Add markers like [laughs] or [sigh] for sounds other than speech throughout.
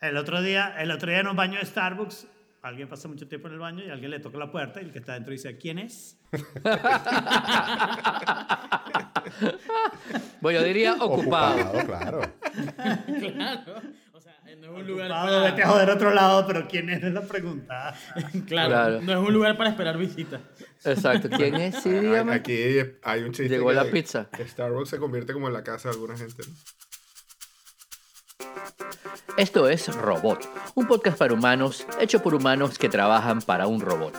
El otro día, el otro día en un baño de Starbucks, alguien pasa mucho tiempo en el baño y alguien le toca la puerta y el que está dentro dice, ¿quién es? [laughs] Bueno, yo diría ocupado. Ocupado, claro. [laughs] Claro. O sea, no es un lugar Ocupado, vete a para... joder a otro lado, pero ¿quién es? Es la pregunta. [laughs] Claro, Claro. no es un lugar para esperar visitas. Exacto. ¿Quién es? Sí, dígame. Aquí hay un chiste. Llegó la pizza. Starbucks se convierte como en la casa de alguna gente. ¿no? Esto es Robot, un podcast para humanos hecho por humanos que trabajan para un robot.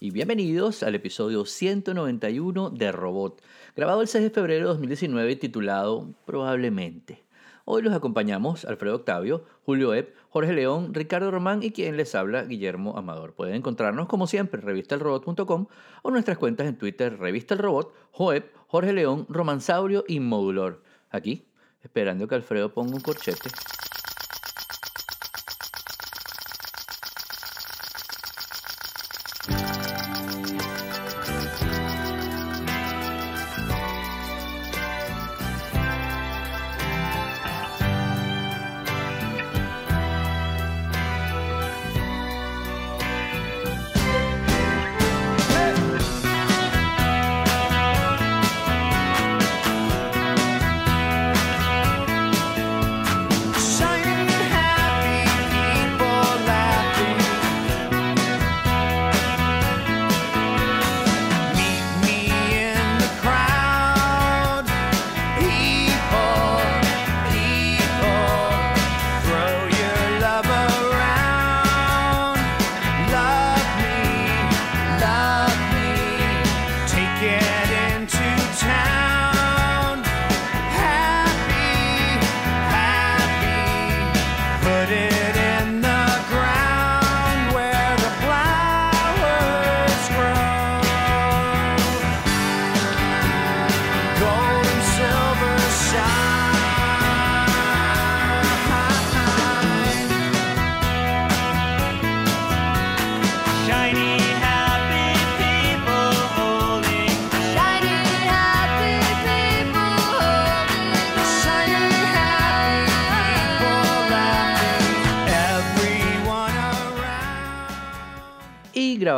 Y bienvenidos al episodio 191 de Robot, grabado el 6 de febrero de 2019 y titulado Probablemente. Hoy los acompañamos Alfredo Octavio, Julio Epp, Jorge León, Ricardo Román y quien les habla, Guillermo Amador. Pueden encontrarnos como siempre en revistalrobot.com o nuestras cuentas en Twitter, Revista El Robot, Joep, Jorge León, Romansaurio y Modulor. Aquí, esperando que Alfredo ponga un corchete.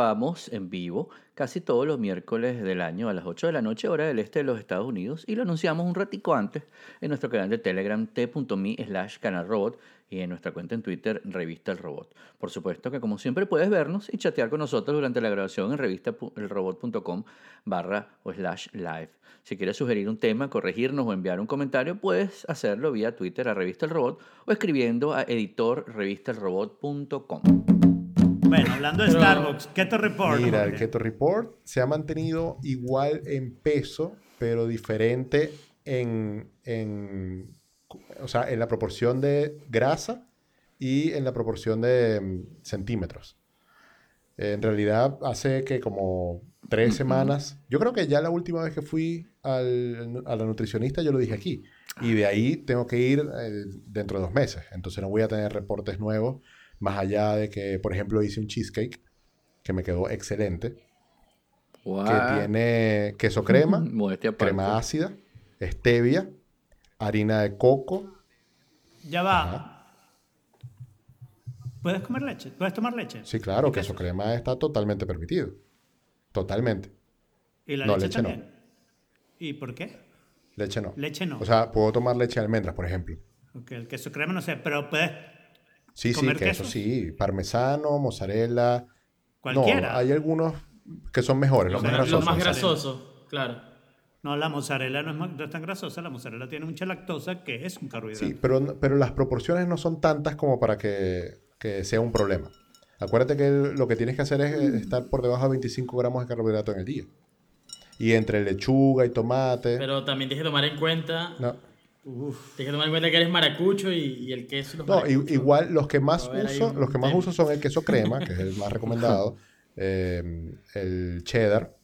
Grabamos en vivo casi todos los miércoles del año a las 8 de la noche, hora del este de los Estados Unidos, y lo anunciamos un ratico antes en nuestro canal de Telegram t.me slash canalrobot y en nuestra cuenta en Twitter Revista El Robot. Por supuesto que como siempre puedes vernos y chatear con nosotros durante la grabación en revistaelrobot.com barra o slash live. Si quieres sugerir un tema, corregirnos o enviar un comentario, puedes hacerlo vía Twitter a Revista El Robot o escribiendo a editorrevistaelrobot.com. Bueno, hablando de Pero- Starbucks, Keto Report. Mira, el Jorge. Keto Report se ha mantenido igual en peso, pero diferente en, en, o sea, en la proporción de grasa y en la proporción de mm, centímetros. En realidad, hace que como tres [clears throat] semanas, yo creo que ya la última vez que fui al, a la nutricionista, yo lo dije aquí. Y de ahí tengo que ir eh, dentro de dos meses. Entonces no voy a tener reportes nuevos, más allá de que, por ejemplo, hice un cheesecake que me quedó excelente que tiene queso crema, [laughs] crema ácida, stevia, harina de coco. Ya va. Ajá. ¿Puedes comer leche? ¿Puedes tomar leche? Sí, claro, ¿Y queso crema está totalmente permitido. Totalmente. ¿Y la No, leche, leche no. también? ¿Y por qué? Leche no. Leche no. O sea, puedo tomar leche de almendras, por ejemplo. Ok, el queso crema no sé, pero puedes Sí, sí, ¿Comer queso, queso? sí. Parmesano, mozzarella. cualquiera. No, hay algunos que son mejores, los O sea, más los grasosos. más mozzarella. grasoso, claro. No, la mozzarella no es, ma- no es tan grasosa, la mozzarella tiene mucha lactosa que es un carbohidrato. Sí, pero, pero las proporciones no son tantas como para que, que sea un problema. Acuérdate que lo que tienes que hacer es eh, estar por debajo de 25 gramos de carbohidrato en el día. Y entre lechuga y tomate. Pero también tienes que tomar en cuenta, no, tienes que tomar en cuenta que eres maracucho y, y el queso los no, igual los que más ver, uso, un los que más uso son el queso crema, que es el más [laughs] recomendado, eh, el cheddar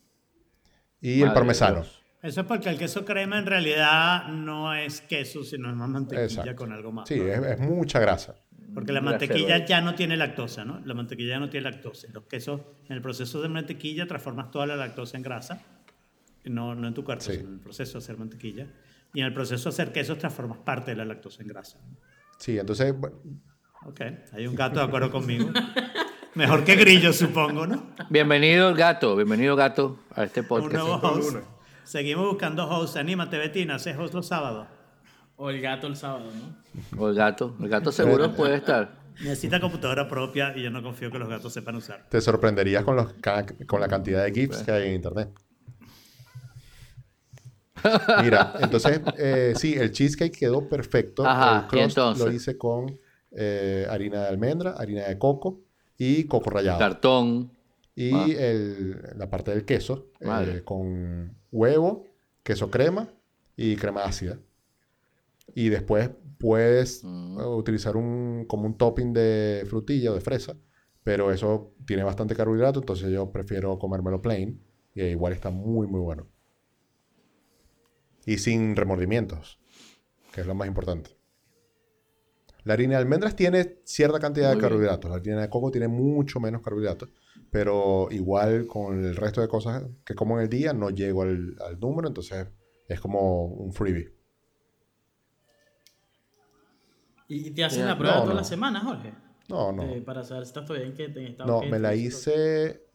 y el Madre de parmesano. Eso es porque el queso crema en realidad no es queso, sino es más mantequilla Exacto. con algo más. Sí, ¿no? es, es mucha grasa. Porque la mantequilla Eduardo. ya no tiene lactosa, ¿no? La mantequilla ya no tiene lactosa. Los quesos, en el proceso de mantequilla, transformas toda la lactosa en grasa. No, no en tu cuerpo, Sí. sino en el proceso de hacer mantequilla. Y en el proceso de hacer quesos transformas parte de la lactosa en grasa. Sí, entonces, bueno, Ok, hay un gato de acuerdo conmigo. [laughs] Mejor que grillo, supongo, ¿no? Bienvenido el gato, bienvenido gato a este Un podcast. nuevo host. Seguimos buscando host. Anímate, Betina, haces host los sábados. O el gato el sábado, ¿no? O el gato, el gato seguro [laughs] puede estar. Necesita computadora propia y yo no confío que los gatos sepan usar. te sorprenderías con, los, con la cantidad de GIFs que hay en internet. Mira, entonces, eh, sí, el cheesecake quedó perfecto. Ajá, el crust ¿y entonces? lo hice con eh, harina de almendra, harina de coco y coco rallado. Cartón. Y Ah. el- la parte del queso eh, con huevo, queso crema y crema ácida. Y después puedes Mm. utilizar un, como un topping de frutilla o de fresa, pero eso tiene bastante carbohidrato, entonces yo prefiero comérmelo plain y igual está muy, muy bueno. Y sin remordimientos, que es lo más importante. La harina de almendras tiene cierta cantidad Muy de bien. carbohidratos. La harina de coco tiene mucho menos carbohidratos. Pero igual con el resto de cosas que como en el día no llego al, al número. Entonces es como un freebie. ¿Y te hacen la prueba no, todas no. las semanas, Jorge? No, no. Eh, para saber si estás todavía en qué en estado No, me la hice...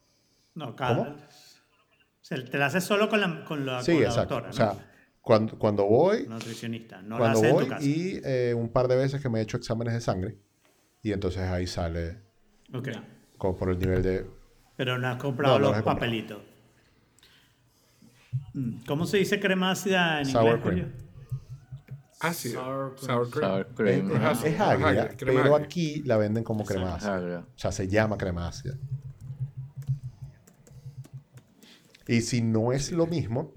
No, cada. ¿Cómo? O sea, te la haces solo con la, con la, Sí, con la exacto. doctora, O ¿no? sea, cuando, cuando voy, nutricionista. No la cuando haces en voy tu casa. y eh, un par de veces que me he hecho exámenes de sangre. Y entonces ahí sale Ok. Como por el nivel de... Pero no has comprado No, no los papelitos. Mm, ¿Cómo se dice crema ácida en Sour inglés? cream. Ácido. Sour Sour cream. Sour cream. Es, es- es agria, crema pero agria. aquí la venden como crema ácida. Agria. O sea, se llama crema ácida. Y si no es lo mismo,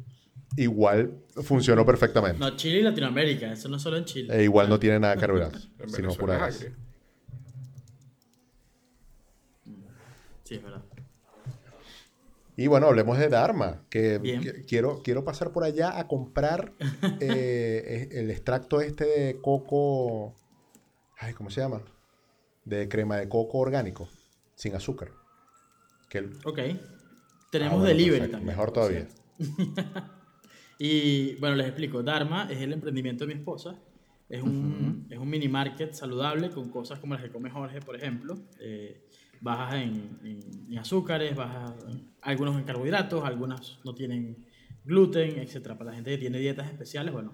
igual funcionó perfectamente. No, Chile y Latinoamérica, eso no es solo en Chile. E igual no tiene nada de carbohidratos, sino pura grasa. Sí, es verdad. Y bueno, hablemos de Dharma, que quiero, quiero pasar por allá a comprar [laughs] eh, el extracto este de coco, ay, ¿cómo se llama? De crema de coco orgánico, sin azúcar. Que el- Ok. Ah, Tenemos bueno, delivery perfecto, también. Mejor todavía. [laughs] Y bueno, les explico. Dharma es el emprendimiento de mi esposa. Es un, es un mini market saludable con cosas como las que come Jorge, por ejemplo. Eh, bajas en, en- en azúcares, bajas en- algunos en carbohidratos, algunas no tienen gluten, etc. Para la gente que tiene dietas especiales, bueno,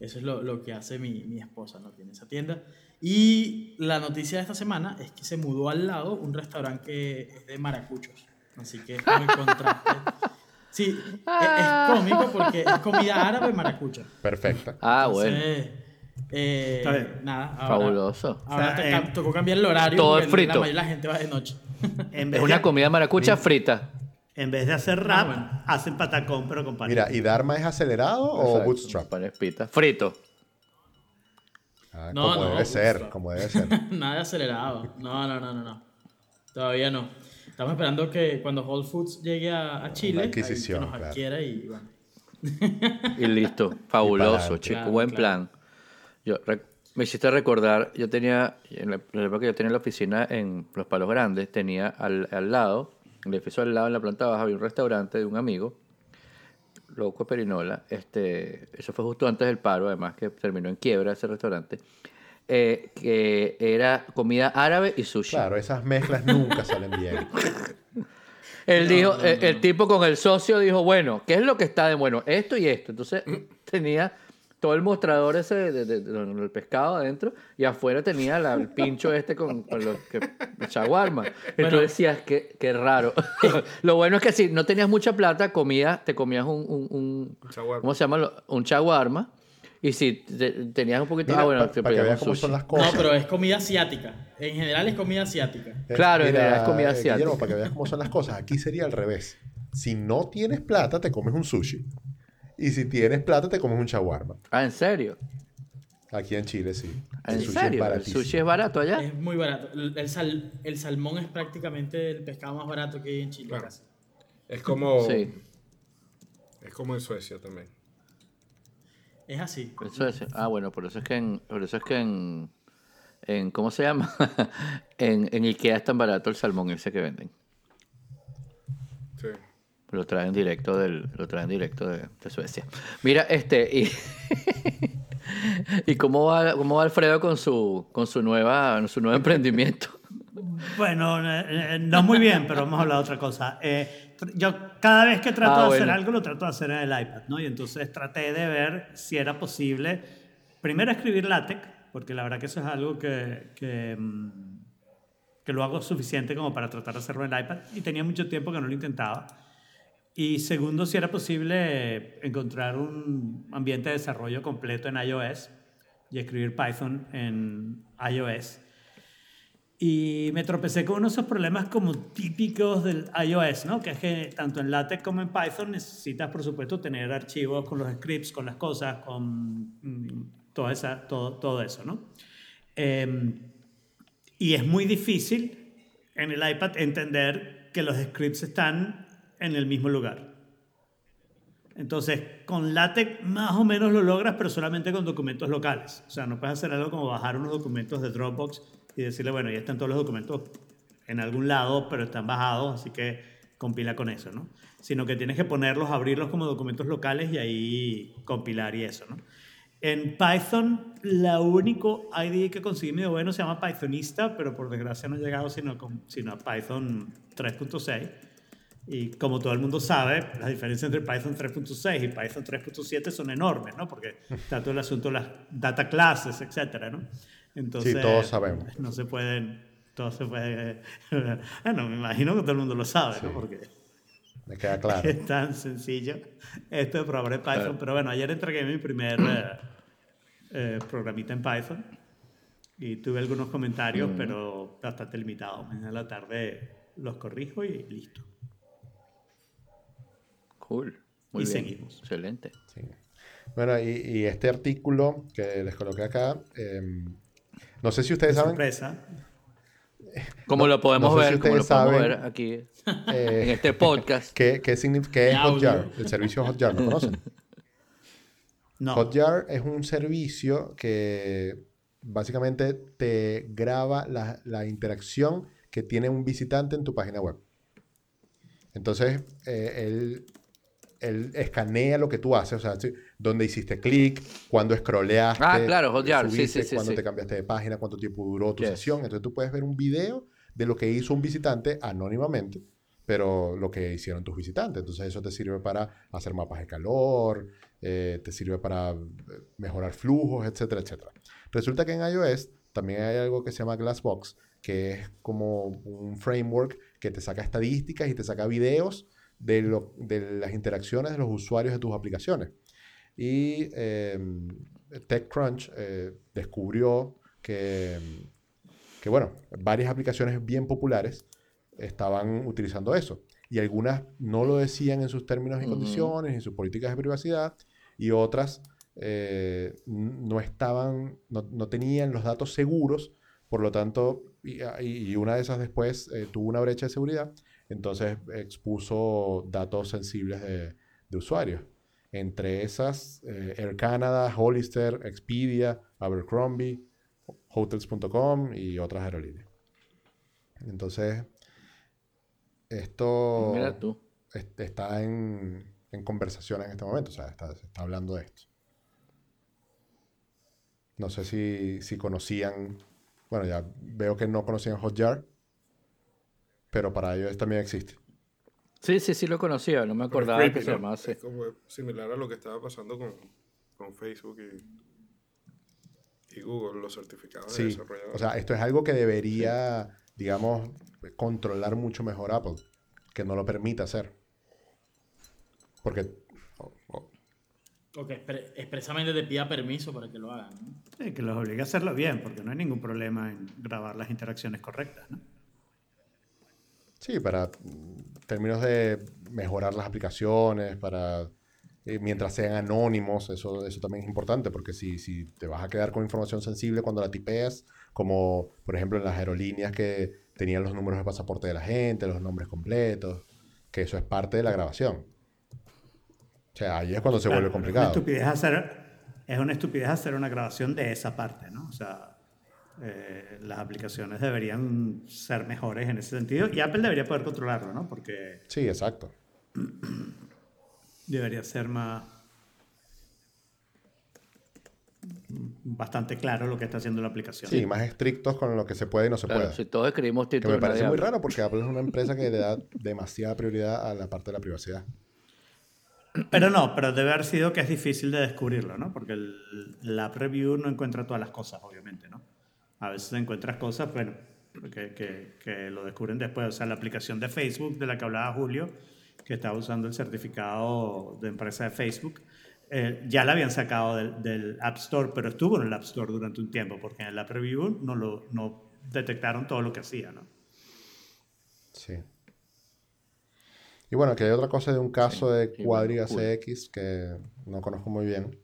eso es lo, lo que hace mi, mi esposa, ¿no? Tiene esa tienda. Y la noticia de esta semana es que se mudó al lado un restaurante que es de maracuchos. Así que es como el contraste. [laughs] Sí, es, es cómico porque es comida árabe maracucha. Perfecta. Ah, bueno. Entonces, eh, Está bien. nada, ahora, Fabuloso. Ahora O sea, eh, tocó cambiar el horario. todo es frito. La mayoría de la gente va de noche. En Es una de, comida maracucha frita. en vez de hacer rap, bueno. hacen patacón, pero con pan. Mira, ¿y Dharma es acelerado o bootstrap? Panes pita. Frito. Ah, No, como no, debe ser, como debe ser. [laughs] Nada de acelerado. No, no, no, no, no. Todavía no. Estamos esperando que cuando Whole Foods llegue a, a Chile, adquisición, que nos claro. adquiera y bueno. Y listo. [laughs] Fabuloso, chico. Claro, Buen claro. plan. Yo re- me hiciste recordar, yo tenía, en la, en la época que yo tenía la oficina en Los Palos Grandes, tenía al, al lado, en el edificio al lado, en la planta baja, había un restaurante de un amigo, Loco Perinola. Este, eso fue justo antes del paro, además que terminó en quiebra ese restaurante. Eh, que era comida árabe y sushi. Claro, esas mezclas nunca salen bien. [laughs] Él dijo, el, el tipo con el socio dijo, bueno, ¿qué es lo que está de bueno? Esto y esto. Entonces [clears throat] tenía todo el mostrador ese de- de- de- de- del pescado adentro y afuera tenía la- el pincho este con, con los que, el shawarma. Y tú decías, qué, qué raro. [laughs] lo bueno es que si no tenías mucha plata, comías, te comías un, un, un- Shawarma. ¿cómo se llama? Un shawarma. Y si te- tenías un poquito, Mira, ah, bueno, pa- te para que veas cómo son las No, cosas. pero es comida asiática. En general es comida asiática. Eh, Claro, en es comida eh, Guillermo, asiática. para que veas cómo son las cosas, aquí sería al revés. Si no tienes plata, te comes un sushi. Y si tienes plata, te comes un shawarma. Ah, ¿en serio? Aquí en Chile, sí. ¿En El sushi es serio? ¿El baratísimo. sushi es barato allá? Es muy barato. El, el sal- el salmón es prácticamente el pescado más barato que hay en Chile. Claro. casi. Es como. Sí. Es como en Suecia también. Es así. Eso es, ah, bueno, por eso es que en, por eso es que en, en ¿cómo se llama? [laughs] en, en Ikea es tan barato el salmón ese que venden. Sí. Lo traen directo del, lo traen directo de, de Suecia. Mira, este, y, [laughs] y cómo va, cómo va Alfredo con su, con su nueva, su nuevo emprendimiento. Bueno, eh, eh, no muy bien, pero vamos a hablar de otra cosa. Eh, yo cada vez que trato Ah, de hacer algo, lo trato de hacer en el iPad, ¿no? Y entonces traté de ver si era posible, primero escribir LaTeX, porque la verdad que eso es algo que, que, mm, que lo hago suficiente como para tratar de hacerlo en el iPad, y tenía mucho tiempo que no lo intentaba. Y segundo, si era posible encontrar un ambiente de desarrollo completo en iOS y escribir Python en iOS. Y me tropecé con uno de esos problemas como típicos del iOS, ¿no? Que es que tanto en LaTeX como en Python necesitas, por supuesto, tener archivos con los scripts, con las cosas, con mm, toda esa, todo, todo eso, ¿no? Em, y es muy difícil en el iPad entender que los scripts están en el mismo lugar. Entonces, con LaTeX más o menos lo logras, pero solamente con documentos locales. O sea, no puedes hacer algo como bajar unos documentos de Dropbox y decirle, bueno, ya están todos los documentos en algún lado, pero están bajados, así que compila con eso, ¿no? Sino que tienes que ponerlos, abrirlos como documentos locales y ahí compilar y eso, ¿no? En Python, la único IDE que conseguí medio bueno se llama Pythonista, pero por desgracia no he llegado sino, con- sino a Python 3.6. Y como todo el mundo sabe, las diferencias entre Python 3.6 y Python 3.7 son enormes, ¿no? Porque [laughs] está todo el asunto de las data classes, etcétera, ¿no? Entonces, Sí, todos sabemos. No se pueden, todo se puede... [laughs] bueno, me imagino que todo el mundo lo sabe, ¿no? Sí. Porque Me queda claro. [laughs] es tan sencillo esto de programar en Python. Pero bueno, ayer entregué mi primer eh, eh, programita en Python y tuve algunos comentarios, pero bastante limitados. Mañana a la tarde los corrijo y listo. Cool. Muy Y bien. seguimos. Excelente. Sí. Bueno, y, y este artículo que les coloqué acá, em, no sé si ustedes saben, Sorpresa. Como lo podemos no sé si ver, como lo ustedes podemos saben, ver aquí [laughs] eh, en este podcast. ¿qué, qué, significa, qué es. Hotjar? El servicio Hotjar, ¿lo conocen? [laughs] No. Hotjar es un servicio que básicamente te graba la, la interacción que tiene un visitante en tu página web. Entonces, eh, él, él escanea lo que tú haces, o sea, sí, dónde hiciste clic, cuándo scrolleaste, Ah, claro, subiste, sí, sí, cuándo sí. te cambiaste de página, cuánto tiempo duró tu Yes. sesión. Entonces tú puedes ver un video de lo que hizo un visitante anónimamente, pero lo que hicieron tus visitantes. Entonces eso te sirve para hacer mapas de calor, eh, te sirve para eh, mejorar flujos, etcétera, etcétera. Resulta que en iOS también hay algo que se llama Glassbox, que es como un framework que te saca estadísticas y te saca videos de, lo- de las interacciones de los usuarios de tus aplicaciones. Y eh, TechCrunch eh, descubrió que, que, bueno, varias aplicaciones bien populares estaban utilizando eso. Y algunas no lo decían en sus términos y condiciones, en sus políticas de privacidad, y otras eh, no estaban, no, no tenían los datos seguros, por lo tanto, y, y una de esas después eh, tuvo una brecha de seguridad, entonces expuso datos sensibles de, de usuarios. Entre esas, eh, Air Canada, Hollister, Expedia, Abercrombie, Hotels.com y otras aerolíneas. Entonces, esto Mira tú. est- está en, en conversación en este momento, o sea, está- se está hablando de esto. No sé si, si conocían, bueno, ya veo que no conocían Hotjar, pero para ellos también existe. Sí, sí, sí lo conocía. No me acordaba creepy, que se llamaba así. Es como similar a lo que estaba pasando con, con Facebook y, y Google, los certificados de Sí, desarrollador. o sea, esto es algo que debería, digamos, controlar mucho mejor Apple, que no lo permita hacer. Porque, o- que expre- expresamente te pida permiso para que lo hagan. ¿no? Sí, que los obligue a hacerlo bien, porque no hay ningún problema en grabar las interacciones correctas, ¿no? Sí, para mm, términos de mejorar las aplicaciones, para eh, mientras sean anónimos, eso, eso también es importante, porque si, si te vas a quedar con información sensible cuando la tipeas, como por ejemplo en las aerolíneas que tenían los números de pasaporte de la gente, los nombres completos, que eso es parte de la grabación. O sea, ahí es cuando se Claro, vuelve Es una complicado. estupidez hacer, es una estupidez hacer una grabación de esa parte, ¿no? O sea, eh, las aplicaciones deberían ser mejores en ese sentido y Apple debería poder controlarlo, ¿no? Porque Sí, exacto. [clears throat] debería ser más bastante claro lo que está haciendo la aplicación. Sí, más estrictos con lo que se puede y no se Claro, puede. si todos escribimos Que títulos. me parece muy raro porque Apple es una empresa que le da demasiada prioridad a la parte de la privacidad. Pero no, pero debe haber sido que es difícil de descubrirlo, ¿no? Porque el, la app review no encuentra todas las cosas, obviamente, ¿no? A veces encuentras cosas, bueno, que, que, que lo descubren después. O sea, la aplicación de Facebook de la que hablaba Julio, que estaba usando el certificado de empresa de Facebook, eh, ya la habían sacado del, del App Store, pero estuvo en el App Store durante un tiempo, porque en el App Review no, lo, no detectaron todo lo que hacía, ¿no? Sí. Y bueno, que hay otra cosa de un caso de cool. CX que no conozco muy bien.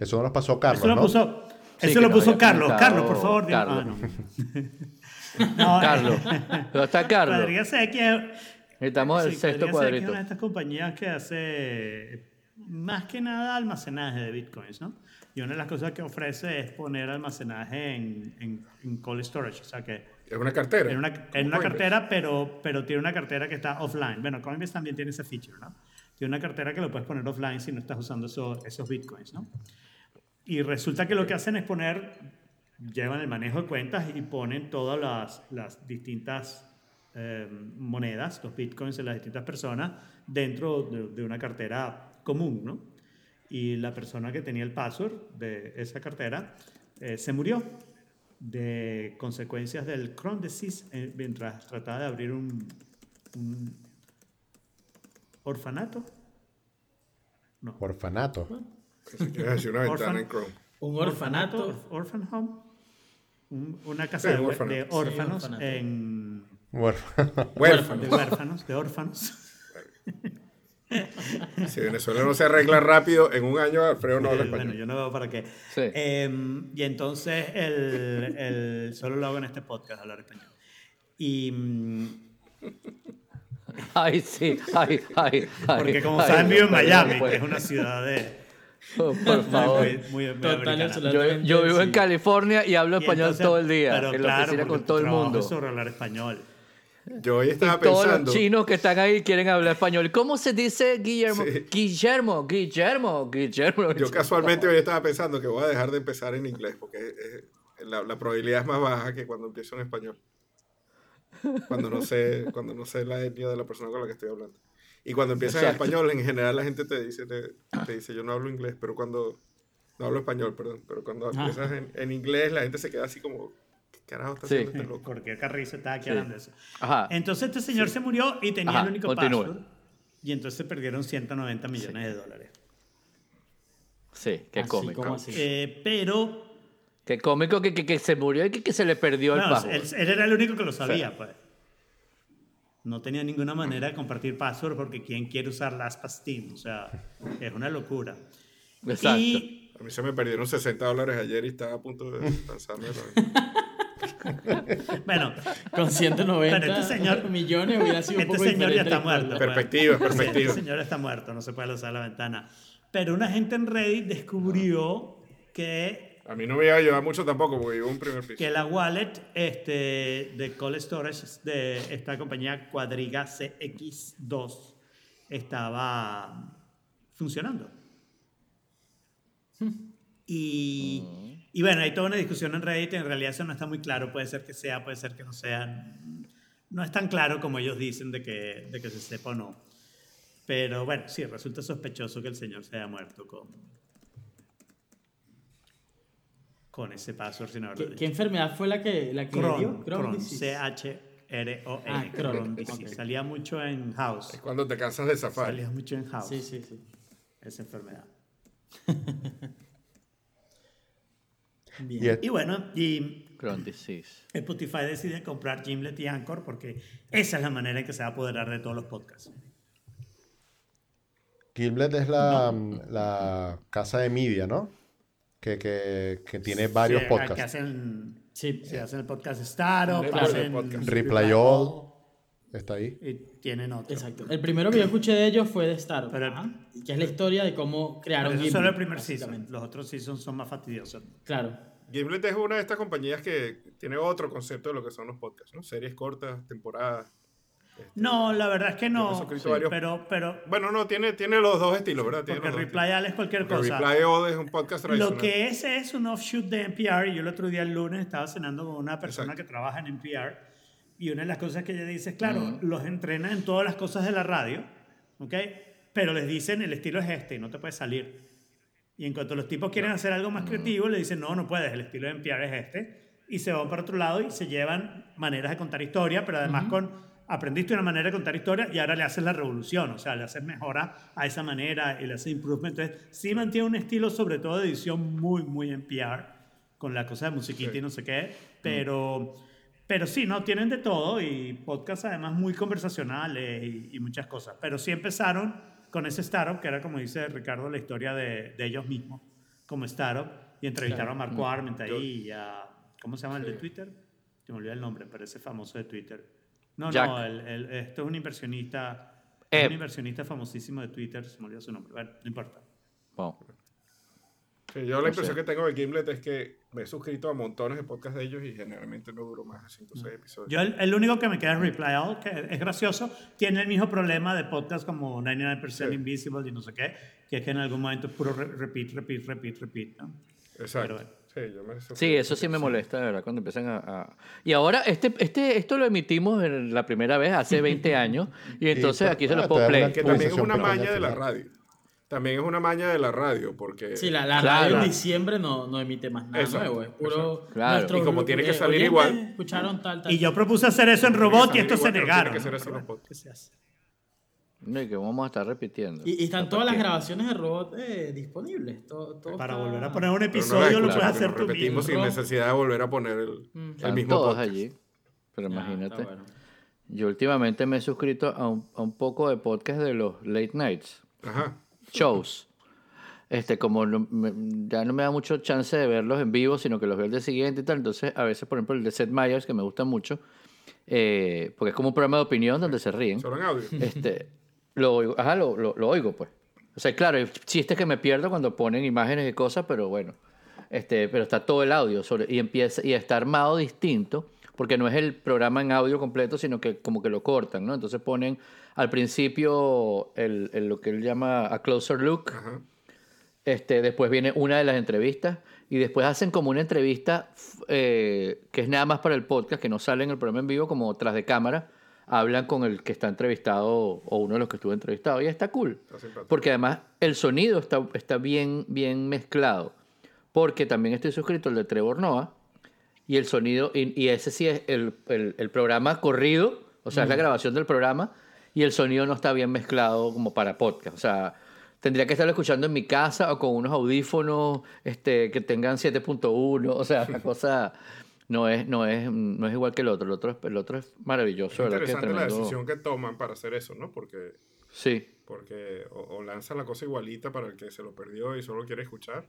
Eso nos pasó Carlos, Eso lo ¿no? puso, Sí, eso que lo puso Carlos. Carlos, por favor. Carlos. Ah, no. [laughs] No, Carlos. Pero está Carlos. Cuadriga CX es- Necesitamos el sí, sexto Cuadriga CX es cuadrito. una de estas compañías que hace más que nada almacenaje de bitcoins, ¿no? Y una de las cosas que ofrece es poner almacenaje en, en, en cold storage, o sea que Es una cartera. en una, en una cartera, pero, pero tiene una cartera que está offline. Bueno, Coinbase también tiene ese feature, ¿no? Tiene una cartera que lo puedes poner offline si no estás usando eso- esos bitcoins, ¿no? Y resulta que lo que hacen es poner, llevan el manejo de cuentas y ponen todas las, las distintas eh, monedas, los bitcoins de las distintas personas, dentro de, de una cartera común, ¿no? Y la persona que tenía el password de esa cartera eh, se murió de consecuencias del Crohn disease eh, mientras trataba de abrir un, un orfanato. No. Orfanato. Decir una ventana Orphan- en Chrome. Un orfanato. orf- Orphan home. Un- una casa Sí, de, orfanato. de Sí, órfanos orfanato. en Huérfano. Huérfano. de huérfanos, de órfanos. [laughs] Si Venezuela no se arregla rápido, en un año Alfredo no habla Eh, [laughs] bueno, español. yo no veo para qué. Sí. Em, y entonces el, el- solo lo hago en este podcast hablar español. Y mm, Ay, sí. Ay, ay, ay. porque como ay, saben vivo en Miami, que es una ciudad de [laughs] Por favor. muy, muy, muy Total. Yo, yo vivo en sí. California y hablo Y español entonces- todo el día. Pero en la claro, oficina con todo el mundo. es sobre hablar español. Yo hoy estaba Todos pensando. los chinos que están ahí quieren hablar español. ¿Cómo se dice Guillermo? Sí. Guillermo, Guillermo, Guillermo. Yo casualmente hoy estaba pensando que voy a dejar de empezar en inglés porque eh, la, la probabilidad es más baja que cuando empiezo en español. Cuando no sé, cuando no sé la etnia de la persona con la que estoy hablando. Y cuando empiezas en Exacto. español, en general la gente te dice, te, te dice, yo no hablo inglés, pero cuando no hablo español, perdón, pero cuando empiezas en, en inglés la gente se queda así como, ¿qué carajo está Sí. haciendo este loco? Porque Carrizo estaba aquí Sí. hablando de eso. Ajá. Entonces este señor se murió y tenía Ajá, el único continúe. password. Y entonces perdieron 190 millones de dólares. Sí, qué Así cómico. como así. Eh, pero Qué cómico que, que, que se murió y que, que se le perdió el password. él, él era el único que lo sabía, pues. No tenía ninguna manera de compartir password porque ¿quién quiere usar LastPass O sea, es una locura. Exacto. Y A mí se me perdieron 60 dólares ayer y estaba a punto de lanzarme. [laughs] bueno, Con 190 Pero este señor- millones hubiera sido un este poco señor ya está muerto. historia. pues. Perspectiva, perspectiva. Este señor está muerto, no se puede lanzar la ventana. Pero una gente en Reddit descubrió que A mí no me iba a llevar mucho tampoco porque vivo en primer piso. que la wallet este, de Cold Storage de esta compañía Quadriga CX2 estaba funcionando. Y, y bueno, hay toda una discusión en Reddit, en realidad eso no está muy claro, puede ser que sea, puede ser que no sea. No es tan claro como ellos dicen de que, de que se sepa o no. Pero bueno, sí, resulta sospechoso que el señor se haya muerto con, con ese password sin haberlo ¿Qué, dicho. qué enfermedad fue la que, la que le dio? Crohn. C-H-R-O-N. Ah, Crohn. Salía mucho en House. Es cuando te cansas de zafar. Salía mucho en House. Sí, sí, sí. Esa enfermedad. [laughs] Bien. Y bueno, y Crohn disease. Spotify decide comprar Gimlet y Anchor porque esa es la manera en que se va a apoderar de todos los podcasts. Gimlet es la, la casa de media, ¿no? Que, que, que tiene varios Sí, Que podcasts. hacen, Sí. se hacen el podcast Startup, de hacen podcast. Reply All. Está ahí. Y tienen otro. Exacto. El primero que yo escuché de ellos fue de Startup. Pero- que es la historia de cómo crearon Pero eso es Gimlet, solo el primer season. Los otros seasons son más fastidiosos. Claro. Gimlet es una de estas compañías que tiene otro concepto de lo que son los podcasts, ¿no? Series cortas, temporadas. No, la verdad es que no. sí, varios- pero, pero Bueno, no, tiene, tiene los dos estilos, ¿verdad? Tiene porque Reply All es cualquier estilos. cosa. Reply All es un podcast tradicional. Lo que es es un offshoot de NPR. y Yo el otro día, el lunes, estaba cenando con una persona Exacto. que trabaja en NPR. Y una de las cosas que ella dice es, claro, los entrena en todas las cosas de la radio, ¿ok? Pero les dicen, el estilo es este y no te puedes salir. Y en cuanto los tipos quieren hacer algo más creativo, le dicen, no, no puedes, el estilo de NPR es este. Y se van para otro lado y se llevan maneras de contar historia, pero además con, aprendiste una manera de contar historia y ahora le haces la revolución, o sea, le haces mejora a esa manera y le haces improvement. Entonces, sí mantiene un estilo, sobre todo de edición, muy, muy NPR, con la cosa de musiquita y no sé qué, pero... Pero sí, no, tienen de todo y podcasts además muy conversacionales y, y muchas cosas. Pero sí empezaron con ese startup, que era como dice Ricardo, la historia de, de ellos mismos como startup. Y entrevistaron a Marco Arment ahí y a... ¿Cómo se llama el de Twitter? Se me olvidó el nombre, pero ese famoso de Twitter. No, Jack. no, el, el- esto es un inversionista... Eh. un inversionista famosísimo de Twitter, se me olvidó su nombre. Bueno, no importa. Bueno, Sí, yo la No impresión sé. que tengo de Gimlet es que me he suscrito a montones de podcasts de ellos y generalmente no duro más de 5 o 6 episodios. Yo el, el único que me queda es Reply All, que es gracioso. Tiene el mismo problema de podcast como 99% Sí. Invisible y no sé qué, que es que en algún momento es puro re- repeat, repeat, repeat, repeat. ¿no? Exacto. pero- Sí, yo me he suscrito. Sí, eso sí me molesta, de verdad, cuando empiezan a... a- Y ahora, este, este, esto lo emitimos en la primera vez, hace 20 [laughs] años, y entonces aquí se ah, los puedo play. Que también es una maña de la radio. También es una maña de la radio, porque... Sí, la, la Claro. radio en diciembre no, no emite más nada Exacto, nuevo. Es puro. Claro. Y como tiene que de salir oyentes igual. Escucharon tal, tal. Y yo propuse hacer eso en robot y estos se Igual, negaron. Tiene que así los Pero, podcasts. ¿qué se hace? No, y que vamos a estar repitiendo. Y, y están todas ¿para las grabaciones de robot eh, disponibles. Todo, todo Para está- volver a poner un no episodio lo puedes hacer tú repetimos mismo. sin necesidad de volver a poner el, el Están mismo todos podcast. allí. Pero imagínate. bueno. Yo últimamente me he suscrito a un, a un poco de podcast de los late nights, Ajá. shows. Este, como no- me- ya no me da mucho chance de verlos en vivo, sino que los veo el día siguiente y tal. Entonces, a veces, por ejemplo, el de Seth Meyers, que me gusta mucho, eh, porque es como un programa de opinión donde se ríen. Solo en audio. Este, lo oigo, ajá, lo, lo, lo oigo, pues. O sea, claro, hay chistes que me pierdo cuando ponen imágenes y cosas, pero bueno. Este, pero está todo el audio sobre, y empieza y está armado distinto, porque no es el programa en audio completo, sino que como que lo cortan, ¿no? Entonces ponen al principio el, el- lo que él llama a closer look, Ajá. este, después viene una de las entrevistas y después hacen como una entrevista eh, que es nada más para el podcast, que no sale en el programa en vivo, como tras de cámara, hablan con el que está entrevistado o uno de los que estuvo entrevistado y está cool. Está. Porque además el sonido está, está bien, bien mezclado. Porque también estoy suscrito al de Trevor Noah y el sonido, y, y ese sí es el, el- el programa corrido, o sea, es la grabación del programa y el sonido no está bien mezclado como para podcast. O sea, tendría que estarlo escuchando en mi casa o con unos audífonos este, que tengan 7.1, o sea, la [laughs] cosa no es, no, es, no es igual que el otro. El otro es, el otro es maravilloso, Es ¿verdad? Que es interesante la decisión que toman para hacer eso, ¿no? Porque, Sí. porque o, o lanzan la cosa igualita para el que se lo perdió y solo quiere escuchar,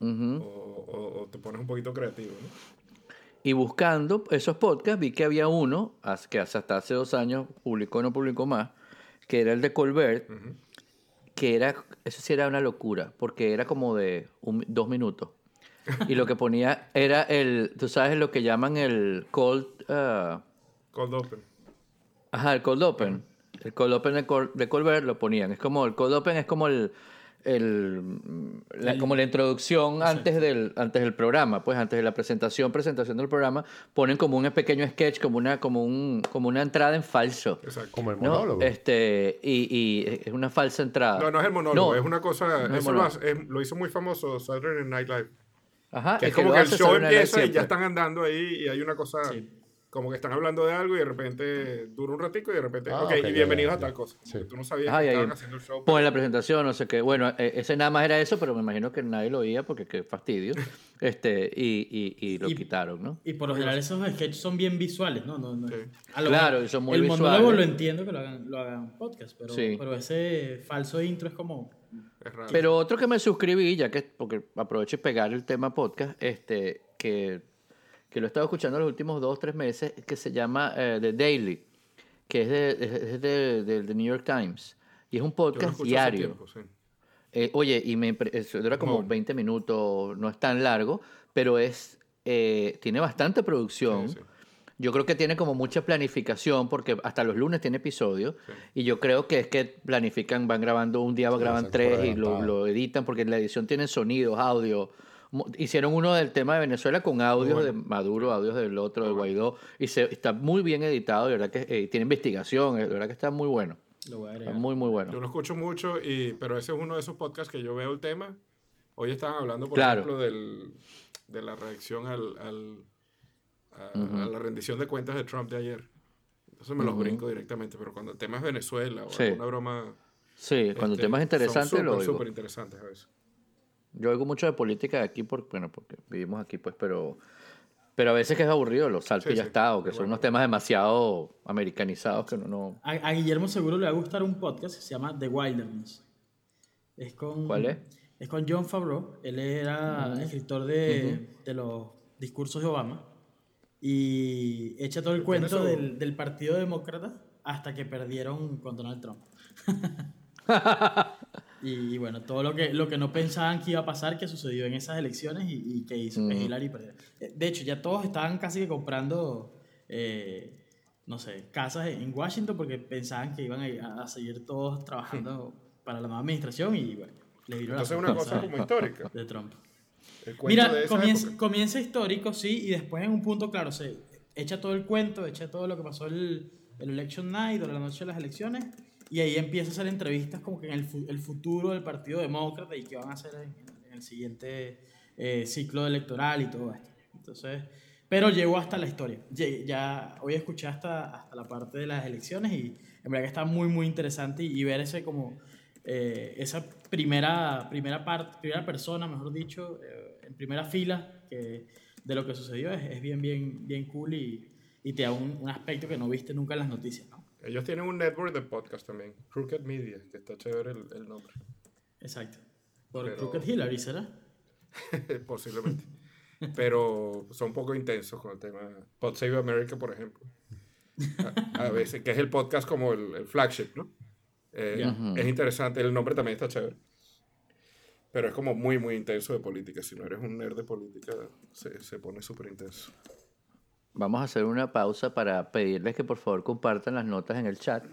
o, o- o te pones un poquito creativo, ¿no? Y buscando esos podcasts, vi que había uno, que hasta hace dos años publicó, no publicó más, que era el de Colbert, que era, eso sí era una locura, porque era como de un- dos minutos. Y lo que ponía era el, tú sabes lo que llaman el cold, ah, Cold Open. ajá, el cold open. El cold open de, Col- de Colbert lo ponían. Es como, el cold open es como el, el, la, como la introducción antes del, antes del programa, pues antes de la presentación, presentación del programa, ponen como un pequeño sketch, como una, como un, como una entrada en falso. Exacto. Como el ¿no? monólogo. Este, y, y es una falsa entrada. No, no es el monólogo, No. es una cosa. No es el eso lo, hace- es- lo hizo muy famoso Saturday Night Live. Ajá, Que es como que el show empieza y ya están andando ahí y hay una cosa. Sí. Como que están hablando de algo y de repente dura un ratico y de repente. Ah, ok, ok, y ya, bienvenidos ya, a tal cosa. Sí. Tú no sabías Ajá, que ahí estaban haciendo el show. Pone la presentación, no sé qué. Bueno, eh, ese nada más era eso, pero me imagino que nadie lo oía porque qué fastidio. [laughs] Este, y, y, y lo Y- quitaron, ¿no? Y por lo general esos sketches son bien visuales, ¿no? no, no- Sí. Claro, son muy El visuales. monólogo lo entiendo que lo hagan, lo hagan podcast, pero, Sí. pero ese falso intro es como... Es raro. Pero otro que me suscribí, ya que porque aprovecho y pegar el tema podcast, este, que, que lo he estado escuchando los últimos dos o tres meses, que se llama eh, The Daily, que es de, es- de, de- de New York Times. Y es un podcast diario. tiempo, sí. Eh, oye, y me eso dura como Móvil. 20 minutos, no es tan largo, pero es eh, tiene bastante producción. Sí, sí. Yo creo que tiene como mucha planificación porque hasta los lunes tiene episodio y yo creo que es que planifican, van grabando un día, Sí, graban tres y lo, editan porque en la edición tienen sonidos, audio. Hicieron uno del tema de Venezuela con audios de Maduro, audios del otro, de Guaidó y se, está muy bien editado, de verdad que eh, tiene investigación, de verdad que está muy bueno, Lo voy a está agregar. muy muy bueno. Yo lo escucho mucho, y, pero ese es uno de esos podcasts que yo veo el tema. Hoy estaban hablando, por Claro. ejemplo, del, de la reacción al, al- a, a la rendición de cuentas de Trump de ayer. Entonces me los brinco directamente, pero cuando el tema es Venezuela o Sí. alguna broma... Sí, cuando este, temas son interesantes lo súper, oigo. súper interesantes a veces. Yo oigo mucho de política de aquí, por, bueno, porque vivimos aquí, pues, pero, pero a veces que es aburrido, lo salto Sí, y ya sí, está, o que son unos temas demasiado americanizados que uno no... A, a Guillermo seguro le va a gustar un podcast que se llama The Wilderness. Es con, ¿Cuál es? Es con John Favreau. Él era escritor de, de los discursos de Obama. Y echa todo el cuento del, del Partido Demócrata hasta que perdieron con Donald Trump. [laughs] y, y bueno, todo lo que, lo que no pensaban que iba a pasar, que sucedió en esas elecciones y, y que hizo que Hillary perdiera. Eh, De hecho, ya todos estaban casi que comprando, eh, no sé, casas en Washington porque pensaban que iban a, a seguir todos trabajando para la nueva administración y bueno, les vino la Entonces es una cosa como histórica. de Trump. El cuento Mira, de esa comienza, época. comienza histórico, sí, y después en un punto, claro, se echa todo el cuento, echa todo lo que pasó el, el Election Night o la noche de las elecciones, y ahí empieza a hacer entrevistas como que en el, el futuro del Partido Demócrata y qué van a hacer en, en el siguiente eh, ciclo electoral y todo esto. Entonces, pero llegó hasta la historia. Lle- Ya hoy escuché hasta, hasta la parte de las elecciones y en verdad que está muy, muy interesante y, y ver ese como eh, esa primera, primera parte, primera persona, mejor dicho, eh, en primera fila que, de lo que sucedió es, es bien, bien, bien cool y, y te da un, un aspecto que no viste nunca en las noticias, ¿no? Ellos tienen un network de podcast también, Crooked Media, que está chévere el, el nombre, Exacto. Por Pero- Crooked Hillary, ¿será? [laughs] posiblemente. Pero son un poco intensos con el tema. Pod Save America, por ejemplo. A, a veces, que es el podcast como el, el flagship, ¿no? Eh, Ya. Es interesante, el nombre también está chévere. Pero es como muy, muy intenso de política. Si no eres un nerd de política, se, se pone súper intenso. Vamos a hacer una pausa para pedirles que por favor compartan las notas en el chat.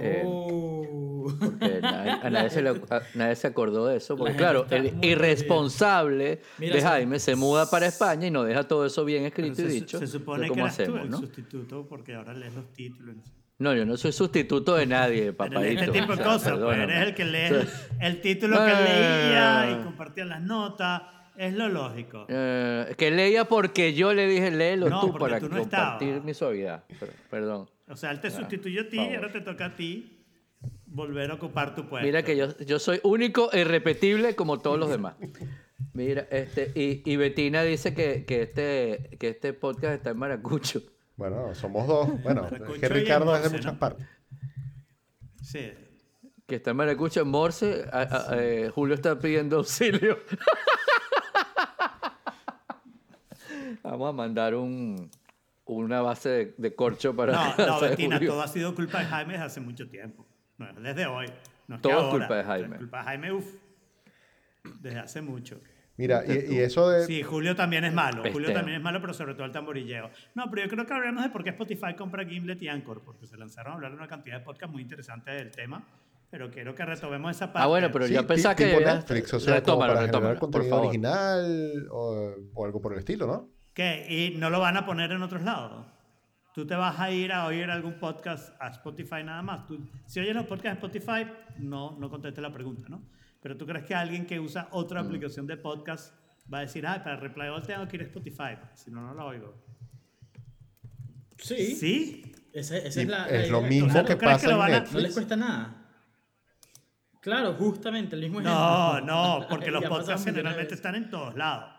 Eh, Oh. que [laughs] nadie- a nadie se, le- a- nadie se acordó de eso, porque claro, el irresponsable Mira, de Jaime se muda para España y nos deja todo eso bien escrito se, y dicho. se supone que ¿Cómo eras tú hacemos, el no? sustituto porque ahora lees los títulos. No, yo no soy sustituto de nadie, [laughs] papadito. este tipo o de cosas, pues, perdóname. eres el que lee el, el título que Eh. leía y compartía las notas. Es lo lógico. Eh, que leía porque yo le dije, léelo No, tú para tú no compartir estabas. mi suavidad. Pero- perdón. O sea, él te sustituyó a ti y ahora te toca a ti volver a ocupar tu puesto. Mira que yo, yo soy único e irrepetible como todos los demás. Mira, este, y, y Betina dice que, que, este, que este podcast está en Maracucho. Bueno, somos dos. Bueno, es que Ricardo es de muchas ¿no? partes. Sí. Que está en Maracucho, en Morse. a- a- eh, Julio está pidiendo auxilio. [laughs] Vamos a mandar un, una base de, de corcho para No, [laughs] no, Bettina, Julio. todo ha sido culpa de Jaime desde hace mucho tiempo. No, desde hoy. No es que Todo es culpa de Jaime. Es culpa de Jaime, uff. Desde hace mucho. Mira, y, y eso de... Sí, Julio también es malo. Julio Pesteo. también es malo, pero sobre todo el tamborilleo. No, pero yo creo que hablamos de por qué Spotify compra Gimlet y Anchor, porque se lanzaron a hablar de una cantidad de podcasts muy interesantes del tema. Pero quiero que retomemos esa parte. Ah, bueno, pero Sí, yo pensaba que... tipo Netflix, o sea, como retómalo, para retómalo, generar contenido original o, o algo por el estilo, ¿no? ¿Qué? ¿Y no lo van a poner en otros lados? Tú te vas a ir a oír algún podcast a Spotify nada más. Tú, si oyes los podcasts de Spotify, no, no contestes la pregunta, ¿no? Pero tú crees que alguien que usa otra Mm. aplicación de podcast va a decir, ah, para Reply All tengo que ir a Spotify, si no, no lo oigo. Sí. ¿Sí? Ese- esa es, la, la es lo idea. mismo O sea, ¿tú que pasa lo en van a- Netflix. No les cuesta nada. Claro, justamente el mismo No, ejemplo. no, [laughs] porque los podcasts generalmente están en todos lados.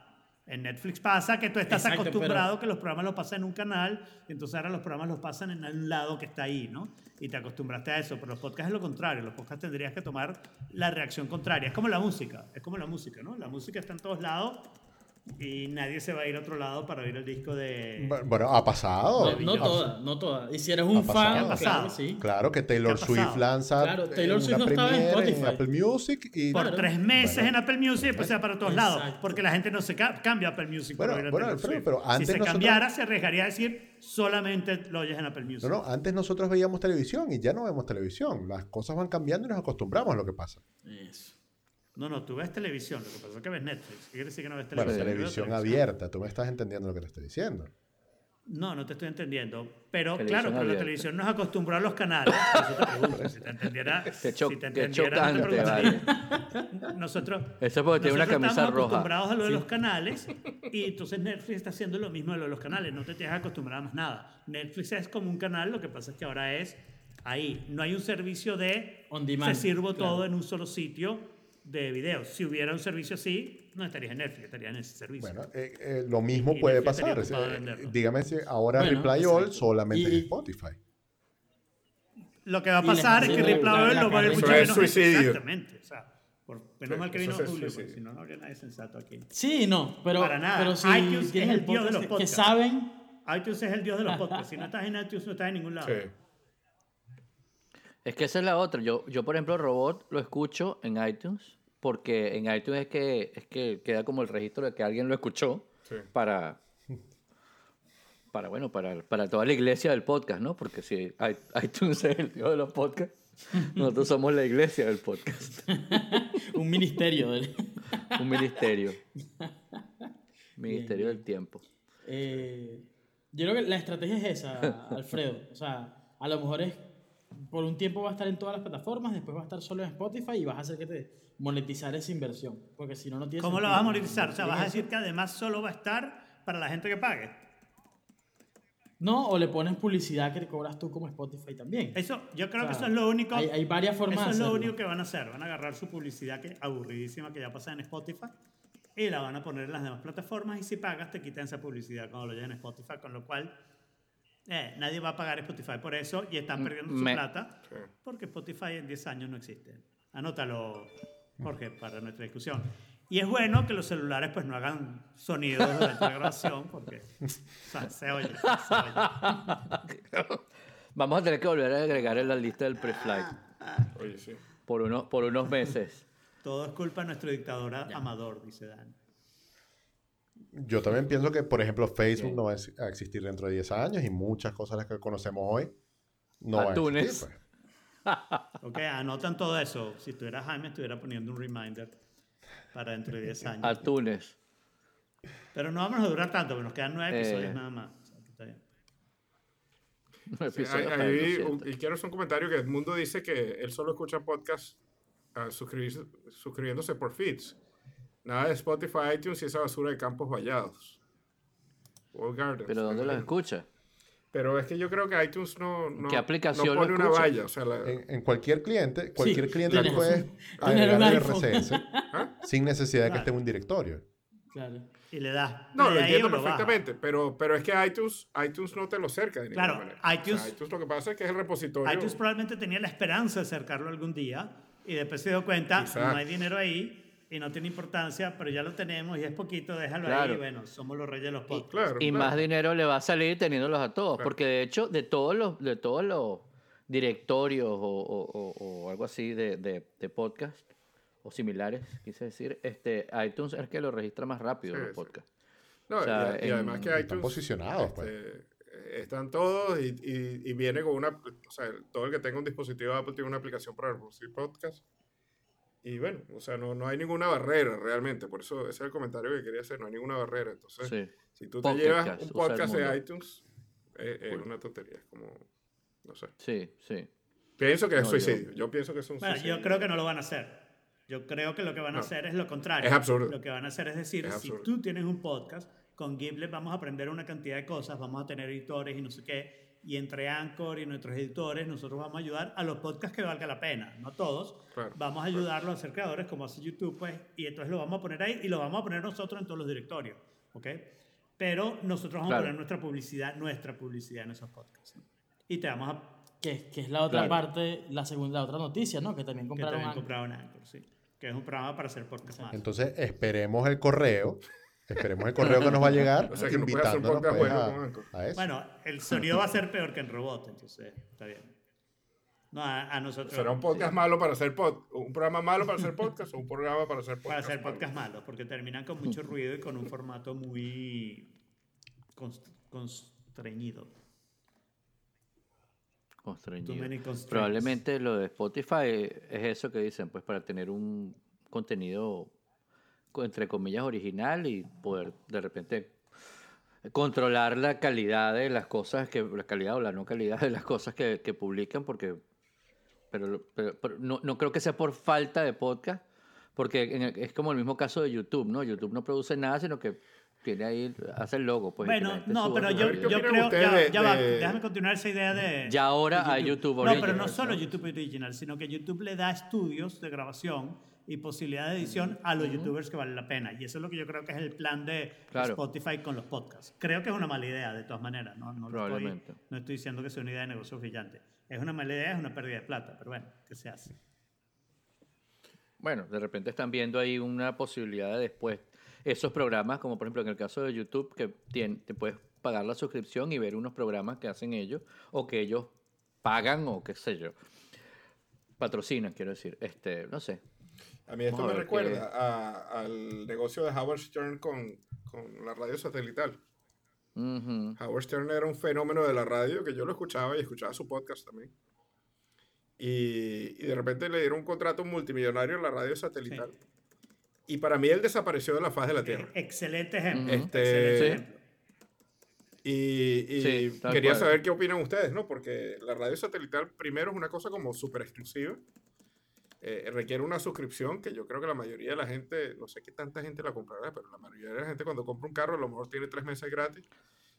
En Netflix pasa que tú estás Exacto, acostumbrado que los programas los pasan en un canal y entonces ahora los programas los pasan en un lado que está ahí, ¿no? Y te acostumbraste a eso, pero los podcasts es lo contrario, los podcasts tendrías que tomar la reacción contraria. Es como la música, es como la música, ¿no? La música está en todos lados y nadie se va a ir a otro lado para oír el disco de... Bueno, ha pasado. No, no Ha- toda, no toda. Y si eres un fan, Ha claro pasado. que sí. Claro que Taylor ¿Qué ha Swift lanza Claro, eh, Taylor Swift una no estaba en premiere en Spotify. Apple Music y Por Claro. tres meses Bueno. en Apple Music y después se va para todos lados. Exacto. Porque la gente no se ca- cambia a Apple Music Bueno, para oír a bueno, Taylor Swift. pero antes si se nosotros- cambiara, se arriesgaría a decir solamente lo oyes en Apple Music. No, no, antes nosotros veíamos televisión y ya no vemos televisión. Las cosas van cambiando y nos acostumbramos a lo que pasa. Eso. No, no, tú ves televisión. Lo que pasa es que ves Netflix. ¿Qué quiere decir que no ves Bueno, televisión? Veo televisión abierta, tú me estás entendiendo lo que te estoy diciendo. No, no te estoy entendiendo. Pero Televisión claro, pero la televisión nos acostumbró a los canales. Por eso te pregunto, si te entendiera. [laughs] Cho- si te entendiera, no te preguntaría. [laughs] Nosotros. Eso es porque tiene una camisa estamos roja. acostumbrados a lo de los canales y entonces Netflix está haciendo lo mismo de lo de los canales. No te tienes que acostumbrar a más nada. Netflix es como un canal, lo que pasa es que ahora es ahí. No hay un servicio de. On demand, Se sirvo claro. todo en un solo sitio de videos. Si hubiera un servicio así, no estarías en Netflix, estarías en ese servicio. Bueno, eh, eh, lo mismo Y puede Netflix estaría pasar. en Eh, dígame si ahora Bueno, Reply All solamente en Y- Spotify. Lo que va a pasar es que Reply All lo va a ver mucho menos suicidio. Exactamente. O sea, por, menos Sí, mal que vino Julio, suicidio. porque si no, no habría nadie sensato aquí. Sí, no, pero, Para nada. pero si iTunes es el el dios de los que podcasts. saben, iTunes es el dios de los [laughs] podcasts. Si no estás en iTunes, no estás en ningún lado. Sí. Es que esa es la otra. Yo, yo por ejemplo, Robot lo escucho en iTunes porque en iTunes es que, es que queda como el registro de que alguien lo escuchó Sí. para, para, bueno, para, para toda la iglesia del podcast, ¿no? Porque si iTunes es el dios de los podcasts, nosotros somos la iglesia del podcast. un ministerio. del- Un ministerio. Ministerio del tiempo. Eh, yo creo que la estrategia es esa, Alfredo. O sea, a lo mejor es por un tiempo va a estar en todas las plataformas, después va a estar solo en Spotify y vas a hacer que te monetizar esa inversión. Porque si no, no tiene ¿Cómo lo vas a monetizar? O sea, vas a Tienes- decir que además solo va a estar para la gente que pague. No, o le pones publicidad que cobras tú como Spotify también. Eso, yo creo O que eso es lo único. Hay, hay varias formas Eso de es lo único que van a hacer. Van a agarrar su publicidad que aburridísima que ya pasa en Spotify y la van a poner en las demás plataformas y si pagas te quitan esa publicidad cuando lo lleven en Spotify, con lo cual eh, nadie va a pagar Spotify por eso y están perdiendo su Me- plata Sí. porque Spotify en 10 años no existe. Anótalo, Jorge, para nuestra discusión. Y es bueno que los celulares pues no hagan sonidos durante la grabación porque o sea, se oye. Se oye. Vamos a tener que volver a agregar en la lista del pre-flight Oye, sí. por, unos por unos meses. Todo es culpa de nuestro dictador amador, dice Dan. Yo también pienso que, por ejemplo, Facebook no va a ex- a existir dentro de 10 años y muchas cosas las que conocemos hoy no van a existir. [laughs] Ok, anotan todo eso. Si estuviera Jaime, estuviera poniendo un reminder para dentro de 10 años. Atunes. Pero no vamos a durar tanto, porque nos quedan nueve Eh. episodios nada más. O sea, que está bien. Un Sí, hay- hay 200. un- y quiero hacer un comentario que el mundo dice que él solo escucha podcast ah, suscribirse- suscribiéndose por feeds. Nada de Spotify, iTunes y esa basura de campos vallados. Gardens. Pero ¿dónde los escucha? Pero es que yo creo que iTunes no, no, ¿Qué aplicación no pone una valla. O sea, la- En, en cualquier cliente, cualquier cliente tienes- puede agregar un el. RSS ¿Ah? sin necesidad de que Claro. esté en un directorio. Claro. Y le das. No, play lo entiendo lo perfectamente, pero, pero es que iTunes, iTunes no te lo cerca de ninguna Claro, manera. O sea, iTunes- iTunes lo que pasa es que es el repositorio. iTunes probablemente tenía la esperanza de acercarlo algún día y después se dio cuenta, Exacto. no hay dinero ahí y no tiene importancia, pero ya lo tenemos y es poquito, déjalo Claro. ahí. Bueno, somos los reyes de los podcasts. Claro, Y claro. más dinero le va a salir teniéndolos a todos. Claro. Porque de hecho, de todos los, de todos los directorios o, o- o- o algo así de, de, de podcast o similares, quise decir, este, iTunes es el que lo registra más rápido Sí, los sí. podcasts. No, O sea, y, y en- además que están iTunes. posicionados, pues. este, eh, están todos y, y- y viene con una. O sea, todo el que tenga un dispositivo Apple tiene una aplicación para reproducir podcast. Y bueno, o sea, no, no hay ninguna barrera realmente. Por eso ese es el comentario que quería hacer. No hay ninguna barrera. Entonces, Sí. si tú te llevas Cast, un podcast de iTunes, eh, es una tontería. Es como. No sé. Sí, sí. Pienso que es No, yo- suicidio. Yo, pienso que es un Bueno, suicidio. yo creo que no lo van a hacer. Yo creo que lo que van a No. hacer es lo contrario. Es absurdo. Lo que van a hacer es decir, Es si tú tienes un podcast, con Gimlet vamos a aprender una cantidad de cosas, vamos a tener editores y no sé qué, y entre Anchor y nuestros editores nosotros vamos a ayudar a los podcasts que valga la pena, no todos. Claro, vamos a ayudarlos a ser creadores como hace YouTube, pues, y entonces lo vamos a poner ahí y lo vamos a poner nosotros en todos los directorios, ¿ok? Pero nosotros vamos Claro. a poner nuestra publicidad, nuestra publicidad en esos podcasts. ¿no? Y te vamos a Que, que es la otra Claro. parte, la segunda, la otra noticia, ¿no? Que también que compraron también Anchor. compraron Anchor, sí. Que es un programa para hacer podcast más. Entonces, esperemos el correo Esperemos el correo que nos va a llegar [laughs] O sea, que no puedes hacer podcast pues, bueno a- con Anchor. a eso. Bueno, el sonido va a ser peor que en robot, entonces está bien. No, a, a nosotros. ¿Será un podcast malo para hacer pod un programa malo para hacer podcast o un programa para hacer podcast? Para hacer malo? podcast malos, porque terminan con mucho ruido y con un formato muy const- constreñido. Constreñido. Probablemente lo de Spotify es eso que dicen, pues para tener un contenido co- entre comillas original y poder de repente controlar la calidad de las cosas que la calidad o la no calidad de las cosas que, que publican porque pero, pero- pero no, no creo que sea por falta de podcast porque en el- es como el mismo caso de YouTube no YouTube no produce nada sino que tiene ahí hace el logo pues Bueno, no, pero yo, A ver, ¿qué yo creo. Ya, de- ya va, de- déjame continuar esa idea de. Ya ahora de hay YouTube No, pero Original, no solo. YouTube Original, sino que YouTube le da estudios de grabación y posibilidad de edición a los YouTubers que vale la pena. Y eso es lo que yo creo que es el plan de Claro. Spotify con los podcasts. Creo que es una mala idea, de todas maneras. No, no, estoy, Probablemente. no estoy diciendo que sea una idea de negocio brillante. Es una mala idea, es una pérdida de plata, pero bueno, ¿qué se hace? Bueno, de repente están viendo ahí una posibilidad de después esos programas, como por ejemplo en el caso de YouTube, que te puedes pagar la suscripción y ver unos programas que hacen ellos o que ellos pagan o qué sé yo. Patrocinan, quiero decir. Este, no sé. A mí esto a me recuerda a- al negocio de Howard Stern con, con la radio satelital. Ujú. Howard Stern era un fenómeno de la radio que yo lo escuchaba y escuchaba su podcast también. Y, y de repente le dieron un contrato multimillonario en la radio satelital. Y para mí él desapareció de la faz de la Tierra. Excelente ejemplo. Este- excelente Sí. ejemplo. Y, y Sí, quería cual. saber qué opinan ustedes, ¿no? Porque la radio satelital primero es una cosa como súper exclusiva. Eh, requiere una suscripción que yo creo que la mayoría de la gente, no sé qué tanta gente la comprará, pero la mayoría de la gente cuando compra un carro a lo mejor tiene tres meses gratis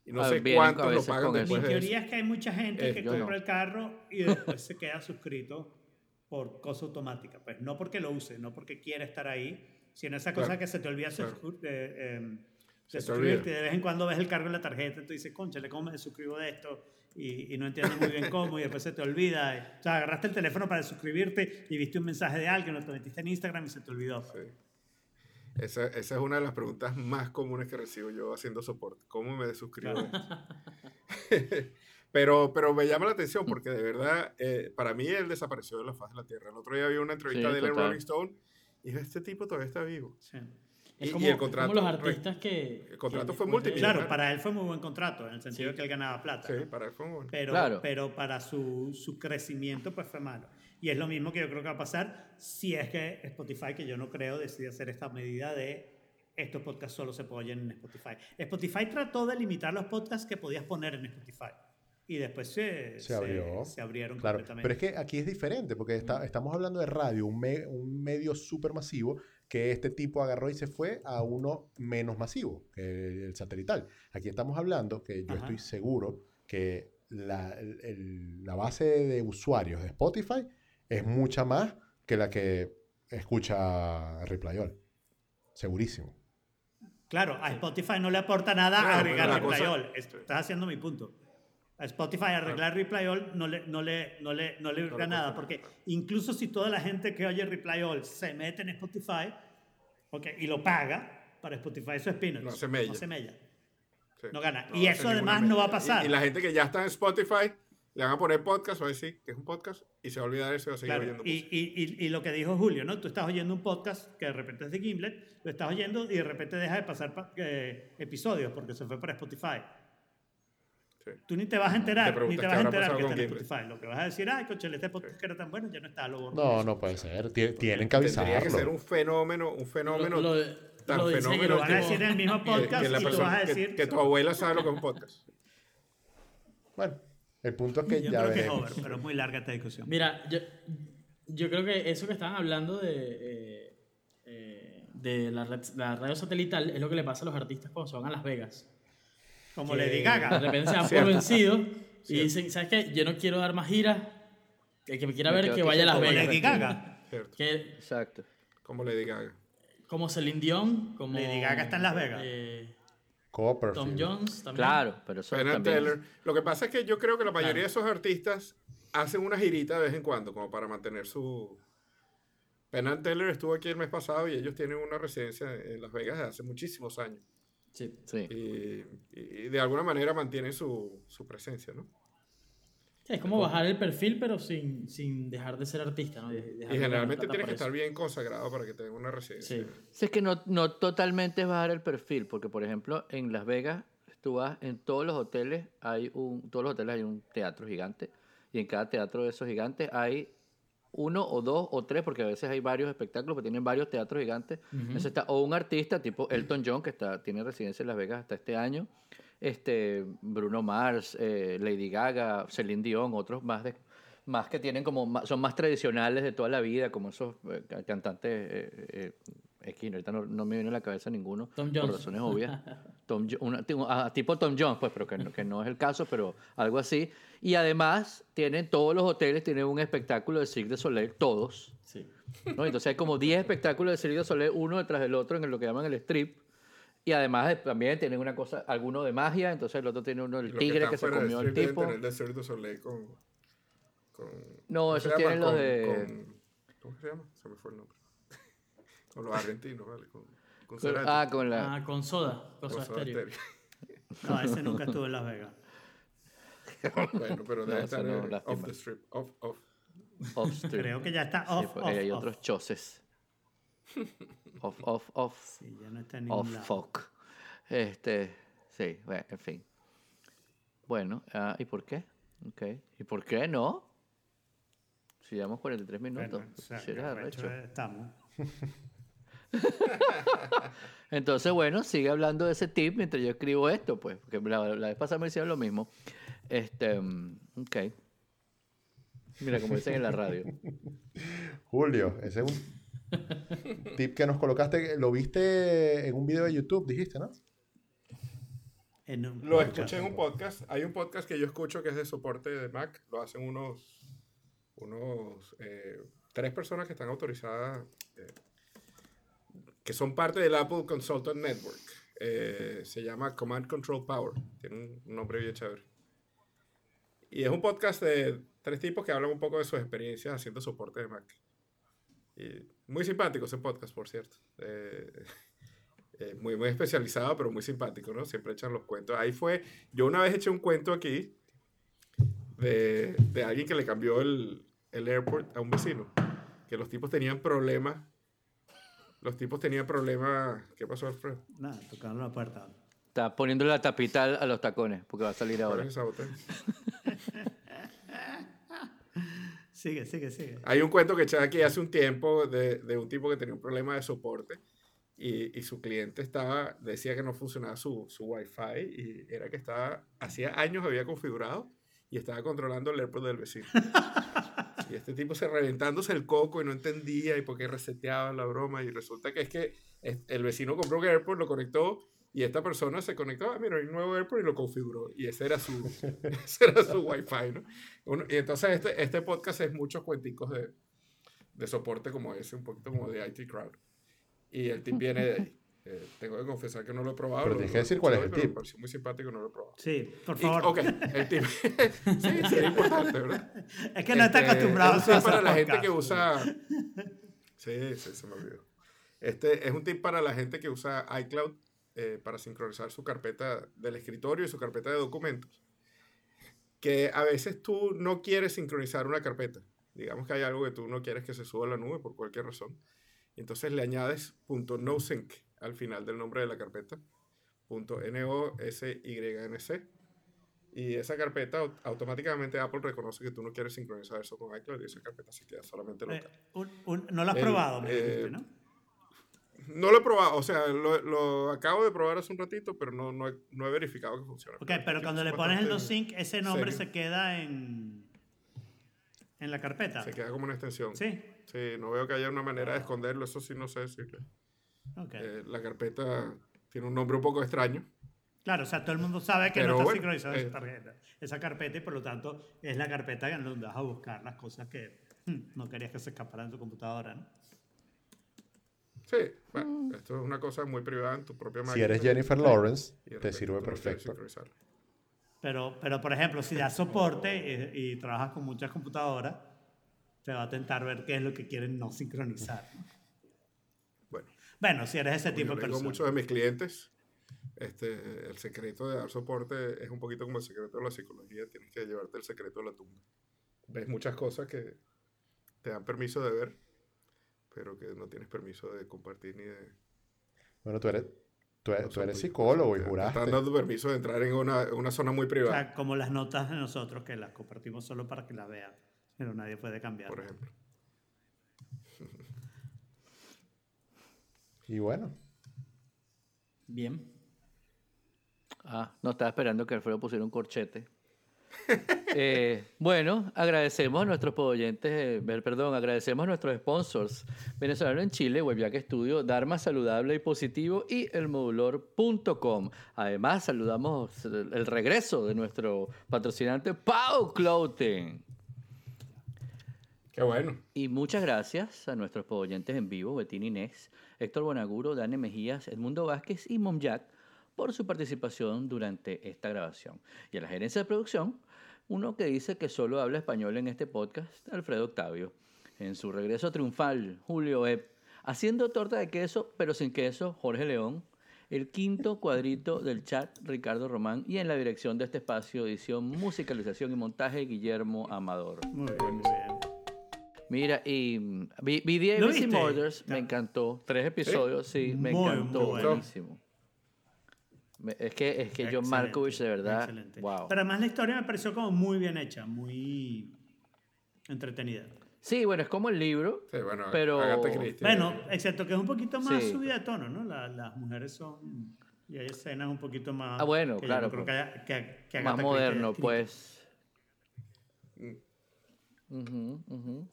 y no Ah, sé a cuántos lo pagan. Mi después de eso. teoría es que hay mucha gente Eh, que compra no. el carro y después se queda suscrito por cosa automática. Pues no porque lo use, no porque quiere estar ahí, sino esa cosa Claro, que se te olvida claro. eh, eh, Se de te suscribirte. De vez en cuando ves el cargo en la tarjeta y tú dices, concha, ¿cómo me suscribo de esto? Y, y no entiendes muy bien cómo y después se te olvida. O sea, agarraste el teléfono para suscribirte y viste un mensaje de alguien, lo te metiste en Instagram y se te olvidó. Sí. Esa, esa es una de las preguntas más comunes que recibo yo haciendo soporte. ¿Cómo me desuscribo? de esto? [laughs] pero, pero me llama la atención porque de verdad, eh, para mí él desapareció de la faz de la Tierra. El otro día vi una entrevista Sí, de él en total. Rolling Stone y dije, este tipo todavía está vivo. Sí. Y, Es y como, el es contrato. como los artistas que. el contrato que fue multimillonario. Claro, para él fue muy buen contrato, en el sentido de que él ganaba plata. Sí, para él fue muy bueno. pero, Claro. pero para su, su crecimiento pues fue malo. Y es lo mismo que yo creo que va a pasar si es que Spotify, que yo no creo, decide hacer esta medida de estos podcasts solo se pueden oír en Spotify. Spotify trató de limitar los podcasts que podías poner en Spotify. Y después se, Se abrió. se abrieron Claro, completamente. pero es que aquí es diferente, porque está- estamos hablando de radio, un, me- un medio súper masivo, que este tipo agarró y se fue a uno menos masivo, que el satelital. Aquí estamos hablando que yo Ajá. estoy seguro que la, el- la base de usuarios de Spotify es mucha más que la que escucha Replayol. Segurísimo. Claro, a Spotify no le aporta nada Claro, agregar cosa- Replayol. Estás haciendo mi punto. A Spotify arreglar Replayol no le, no le, no le, no le No nada, porque incluso si toda la gente que oye Replayol se mete en Spotify okay, y lo paga, para Spotify eso es peanuts. No hace mella. No se mella. Sí. No gana. No y eso además no va a pasar. Y, y la gente que ya está en Spotify le van a poner podcast, a decir que es un podcast y se va a olvidar eso y va a seguir Claro, oyendo y, y, y, y lo que dijo Julio, ¿no? Tú estás oyendo un podcast que de repente es de Gimlet, lo estás oyendo y de repente deja de pasar pa- eh, episodios porque se fue para Spotify. Sí. Tú ni te vas a Te enterar, ni te vas a enterar que está en. Spotify. Lo que vas a decir, ay, coche, este podcast que era tan bueno, ya no está, lo borro. No, no puede ser. Tie- Tienen que Tendría que ser avisarlo. un fenómeno, un fenómeno Lo, lo, tan lo fenómeno que Lo van a decir en el mismo podcast que la y tú persona- vas a decir... que tu abuela sabe lo que es un podcast. Bueno, el punto es que Yo ya creo que es over, pero es muy larga esta discusión. Mira, yo, yo creo que eso que estaban hablando de, eh, eh, de la, red- la radio satelital es lo que le pasa a los artistas cuando se van a Las Vegas. Como Que Lady De Gaga. repente se dan por vencidos y dicen, ¿sabes qué? Yo no quiero dar más giras. El que me quiera Me ver, que vaya a Las Como Vegas. Lady Gaga. ¿cierto? Que, Exacto. Como Lady Gaga. como Celine Dion, como... Lady Gaga está en Las Vegas. eh, Copperfield. Tom Jones también. Claro, pero eso también... Teller. Lo que pasa es que yo creo que la mayoría Claro. de esos artistas hacen una girita de vez en cuando, como para mantener su. Penn and Teller estuvo aquí el mes pasado y ellos tienen una residencia en Las Vegas desde hace muchísimos años. Sí. Sí. y, y de alguna manera mantienen su, su presencia, ¿no? Sí, es como bajar el perfil, pero sin, sin dejar de ser artista, ¿no? Y generalmente tienes que estar bien consagrado para que te den una residencia. Sí. Sí, es que no, no totalmente es bajar el perfil, porque por ejemplo en Las Vegas tú vas en todos los hoteles hay un todos los hoteles hay un teatro gigante y en cada teatro de esos gigantes hay uno o dos o tres porque a veces hay varios espectáculos que tienen varios teatros gigantes. Entonces está o un artista tipo Elton John que está tiene residencia en Las Vegas hasta este año. Este Bruno Mars eh, Lady Gaga Celine Dion otros más de más que tienen como son más tradicionales de toda la vida como esos eh, ca- cantantes eh, eh, X, ahorita no, no me viene a la cabeza ninguno Tom por Jones. razones obvias [laughs] Tom, una- tipo- tipo Tom Jones pues pero que no, que no es el caso pero algo así y además tienen todos los hoteles tienen un espectáculo de Cirque du Soleil todos Sí. ¿no? Entonces hay como 10 espectáculos de Cirque du Soleil, uno detrás del otro en lo que llaman el strip. Y además eh, también tienen una cosa, alguno de magia, entonces el otro tiene uno del tigre que se comió deben tipo. tener el Desert du Soleil con, con... No, ¿cómo esos se llama? tienen los de- con- ¿Cómo se llama? Se me fue el nombre. Con los argentinos, ¿vale? Con, con Ah, con la... Ah, con soda, con con soda. No, ese nunca estuvo en Las Vegas. [laughs] Bueno, pero debe No, eso estar no, eh, off the strip. Off, off. off strip. Creo que ya está Sí, off, porque off, hay off. otros choces. [laughs] Off, off, off. Sí, ya no está en ningún Off lado. fuck. Este, sí, bueno, en fin. Bueno, ah, ¿y por qué? Ok. ¿Y por qué no? Si llevamos 43 minutos. Bueno, o sea, estamos. [laughs] [laughs] Entonces, bueno, sigue hablando de ese tip mientras yo escribo esto, pues, porque la, la vez pasada me hicieron lo mismo. Este, mm, ok. Mira, como dicen en la radio. [laughs] Julio, ese es un [laughs] tip que nos colocaste. Lo viste en un video de YouTube, dijiste, ¿no? En un Lo podcast. escuché en un podcast. Hay un podcast que yo escucho que es de soporte de Mac. Lo hacen unos, unos eh, tres personas que están autorizadas, eh, que son parte del Apple Consultant Network. Eh, se llama Command Control Power. Tiene un, nombre bien chévere. Y es un podcast de tres tipos que hablan un poco de sus experiencias haciendo soporte de Mac. Y muy simpático ese podcast, por cierto. Eh, [laughs] eh, muy, muy especializado, pero muy simpático, ¿no? Siempre echan los cuentos. Ahí fue, yo una vez eché un cuento aquí de, de alguien que le cambió el, el airport a un vecino, que los tipos tenían problemas. Los tipos tenían problemas. ¿Qué pasó, Alfredo? Nada, tocando la puerta. Está poniéndole la tapita al- a los tacones, porque va a salir ¿Cuál ahora. [laughs] Sigue, sigue, sigue. Hay un cuento que eché aquí hace un tiempo de, de un tipo que tenía un problema de soporte y, y su cliente estaba, decía que no funcionaba su, su wifi y era que estaba, hacía años había configurado y estaba controlando el AirPod del vecino. [laughs] Y este tipo se reventándose el coco y no entendía y por qué reseteaba la broma y resulta que es que el vecino compró un AirPod, lo conectó y esta persona se conectó, ah, mira, hay un nuevo AirPod y lo configuró y ese era su, [laughs] ese era su wifi, ¿no? Uno- y entonces este, este podcast es muchos cuenticos de, de soporte como ese, un poquito como de IT Crowd. Y el tip viene de ahí. Eh, tengo que confesar que no lo he probado. Pero tienes que decir cuál es el tip. Me pareció muy simpático y no lo he probado. Sí, por Y- favor. ok, el tip. [laughs] sí, sí, es importante, ¿verdad? [laughs] Es que no está Este, acostumbrado es un tip a hacer para la gente que usa. [laughs] Sí, sí, se me olvidó. Este es un tip para la gente que usa iCloud eh, para sincronizar su carpeta del escritorio y su carpeta de documentos. Que a veces tú no quieres sincronizar una carpeta. Digamos que hay algo que tú no quieres que se suba a la nube por cualquier razón. Entonces le añades .nosync al final del nombre de la carpeta. .nosync. Y esa carpeta au- automáticamente Apple reconoce que tú no quieres sincronizar eso con iCloud y esa carpeta se queda solamente Eh, local. un- un- no lo has El- probado, me eh, ¿no? No lo he probado, o sea, lo, lo acabo de probar hace un ratito, pero no, no, he, no he verificado que funciona. Ok, pero cuando le pones el bastante no sync, ese nombre serio. se queda en, en la carpeta. Se queda como una extensión. Sí. Sí, no veo que haya una manera de esconderlo, eso sí no sé decirle. Ok. Eh, la carpeta tiene un nombre un poco extraño. Claro, o sea, todo el mundo sabe que Pero no está bueno, sincronizada eh. esa tarjeta, esa carpeta y por lo tanto es la carpeta en donde vas a buscar las cosas que hmm, no querías que se escaparan de tu computadora, ¿no? Sí, bueno, esto es una cosa muy privada en tu propia máquina. Si eres Jennifer Lawrence, te sirve perfecto. Pero, pero por ejemplo, si das soporte y, y trabajas con muchas computadoras, te va a tentar ver qué es lo que quieren no sincronizar. Bueno, si eres ese tipo yo de persona. muchos de mis clientes, este, el secreto de dar soporte es un poquito como el secreto de la psicología, tienes que llevarte el secreto de la tumba. Ves muchas cosas que te dan permiso de ver, pero que no tienes permiso de compartir ni de... Bueno, tú eres, tú eres, no tú eres psicólogo y te- te juraste. Están dando permiso de entrar en una, una zona muy O privada, sea, como las notas de nosotros que las compartimos solo para que las vean, pero nadie puede cambiar. por ejemplo. Y bueno, Bien. Ah, no estaba esperando que Alfredo pusiera un corchete. [laughs] Eh, bueno, agradecemos a nuestros oyentes, eh, perdón, agradecemos a nuestros sponsors, Venezolano en Chile, Webjack Studio, Dharma Saludable y Positivo y elmodulor.com. Además, saludamos el regreso de nuestro patrocinante Pau Clothing. Qué bueno. Y muchas gracias a nuestros oyentes en vivo, Betín Inés, Héctor Bonaguro, Dani Mejías, Edmundo Vázquez y Momjack por su participación durante esta grabación. Y a la gerencia de producción, uno que dice que solo habla español en este podcast, Alfredo Octavio. En su regreso triunfal, Julio Epp, haciendo torta de queso, pero sin queso, Jorge León. El quinto cuadrito del chat, Ricardo Román. Y en la dirección de este espacio, edición, musicalización y montaje, Guillermo Amador. Muy bien, muy bien. Mira, y mm, vi, vi The ¿Lo ABC viste? Murders, me encantó. Tres episodios, sí, me Muy, encantó. muy buenísimo. Es que, es que John Excelente, Markovich, de verdad, excelente. wow. Pero además la historia me pareció como muy bien hecha, muy entretenida. Sí, bueno, es como el libro, Sí, bueno, pero... Bueno, excepto que es un poquito más Sí. subida de tono, ¿no? La- las mujeres son... Y hay escenas un poquito más... Ah, bueno, que claro, no creo que, haya- que- que más moderno, pues. Ujú, ujú.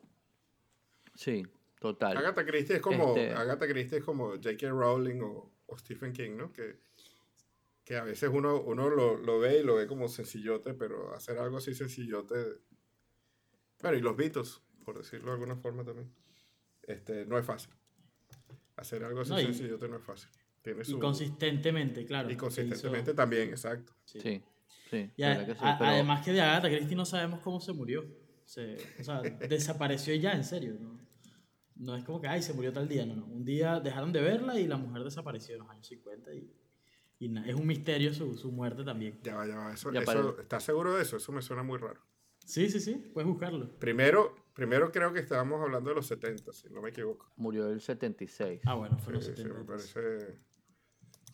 Sí, total. Agatha Christie es como, Este- Agatha Christie es como J.K. Rowling o, o Stephen King, ¿no? Que, que a veces uno, uno lo, lo ve y lo ve como sencillote, pero hacer algo así sencillote. Bueno, y los Beatles, por decirlo de alguna forma también. Este, no es fácil. Hacer algo así No, y- sencillote no es fácil. Tiene Y su, consistentemente, claro. y consistentemente hizo- también, exacto. Sí, sí, Y la a- que sí, a- pero- Además que de Agatha Christie no sabemos cómo se murió. Se, o sea, [laughs] desapareció ya, en serio. ¿no? No es como que, ay, se murió tal día. No, no. Un día dejaron de verla y la mujer desapareció en los años 50 y, y na- es un misterio su, su muerte también. Ya va, ya va. Eso, Ya eso- ¿Estás seguro de eso? Eso me suena muy raro. Sí, sí, sí, puedes buscarlo. Primero, primero creo que estábamos hablando de los 70, si no me equivoco. Murió el 76. Ah, bueno, fue en los Sí, sí, 70. me parece.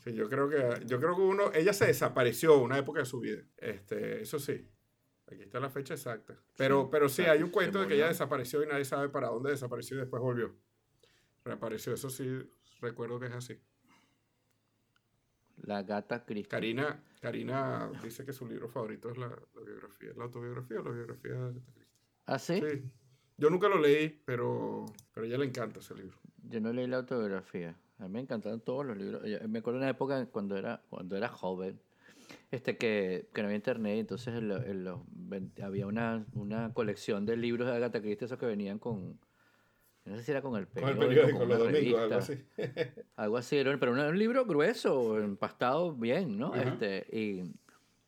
Sí, yo creo que yo creo que uno, ella se desapareció una época de su vida. Este, eso sí. Aquí está la fecha exacta. Pero, pero sí, hay un cuento de que ella desapareció y nadie sabe para dónde desapareció y después volvió. Reapareció, eso sí, recuerdo que es así. La gata Christie. Karina, Karina dice que su libro favorito es la, la biografía, la autobiografía o la biografía de Agatha Christie. ¿Ah, sí? Sí. Yo nunca lo leí, pero, pero a ella le encanta ese libro. Yo no leí la autobiografía. A mí me encantaban todos los libros. Me acuerdo de una época cuando era, cuando era joven, este que, que no había internet, entonces en lo- en los había una, una colección de libros de Agatha Christie, esos que venían con, no sé si era con el Con el periódico, periódico, con los domingos, algo así. [laughs] algo así, era- pero un libro grueso, empastado bien, ¿no? Este, y,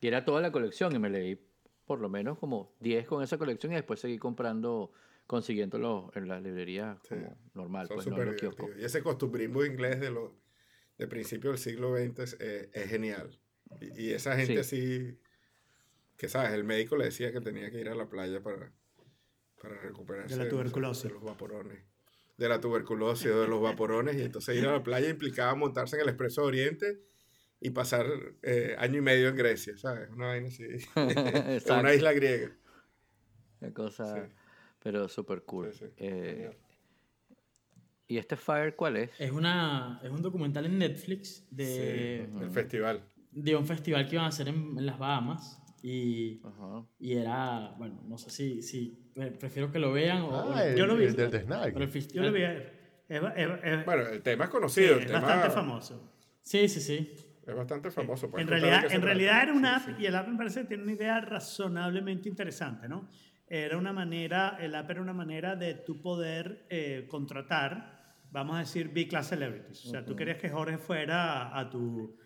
y era toda la colección y me leí por lo menos como 10 con esa colección y después seguí comprando, consiguiéndolo en las librerías Sí. como normal, Son pues no en los. Y ese costumbrismo inglés de los de principio del siglo XX es, eh, es genial. Y, y esa gente así, que sabes, el médico le decía que tenía que ir a la playa para, para recuperarse De la tuberculosis. de los vaporones. De la tuberculosis o de los vaporones. Y entonces ir a la playa implicaba montarse en el Expreso Oriente y pasar eh, año y medio en Grecia, ¿sabes? Una vaina así. [laughs] [laughs] una isla griega. Una cosa, Sí. pero súper cool. Sí, sí. Eh. ¿Y este Fire cuál es? Es, una, es un documental en Netflix de, Sí, el festival. De un festival que iban a hacer en, en las Bahamas. Y, Ajá. y era, bueno, no sé si, si prefiero que lo vean o... o- Ah, el, Yo lo vi. el del Snag. pero el Yo festival... lo vi. Es, es- es- Bueno, el tema es sí, conocido. el es tema bastante famoso. Sí, sí, sí. Es bastante famoso. ¿puedes En de realidad, en realidad era una app Sí, sí. y el app me parece que tiene una idea razonablemente interesante, ¿no? Era una manera, el app era una manera de tú poder eh, contratar, vamos a decir, B-Class Celebrities. O sea, tú querías que Jorge fuera a, a tu,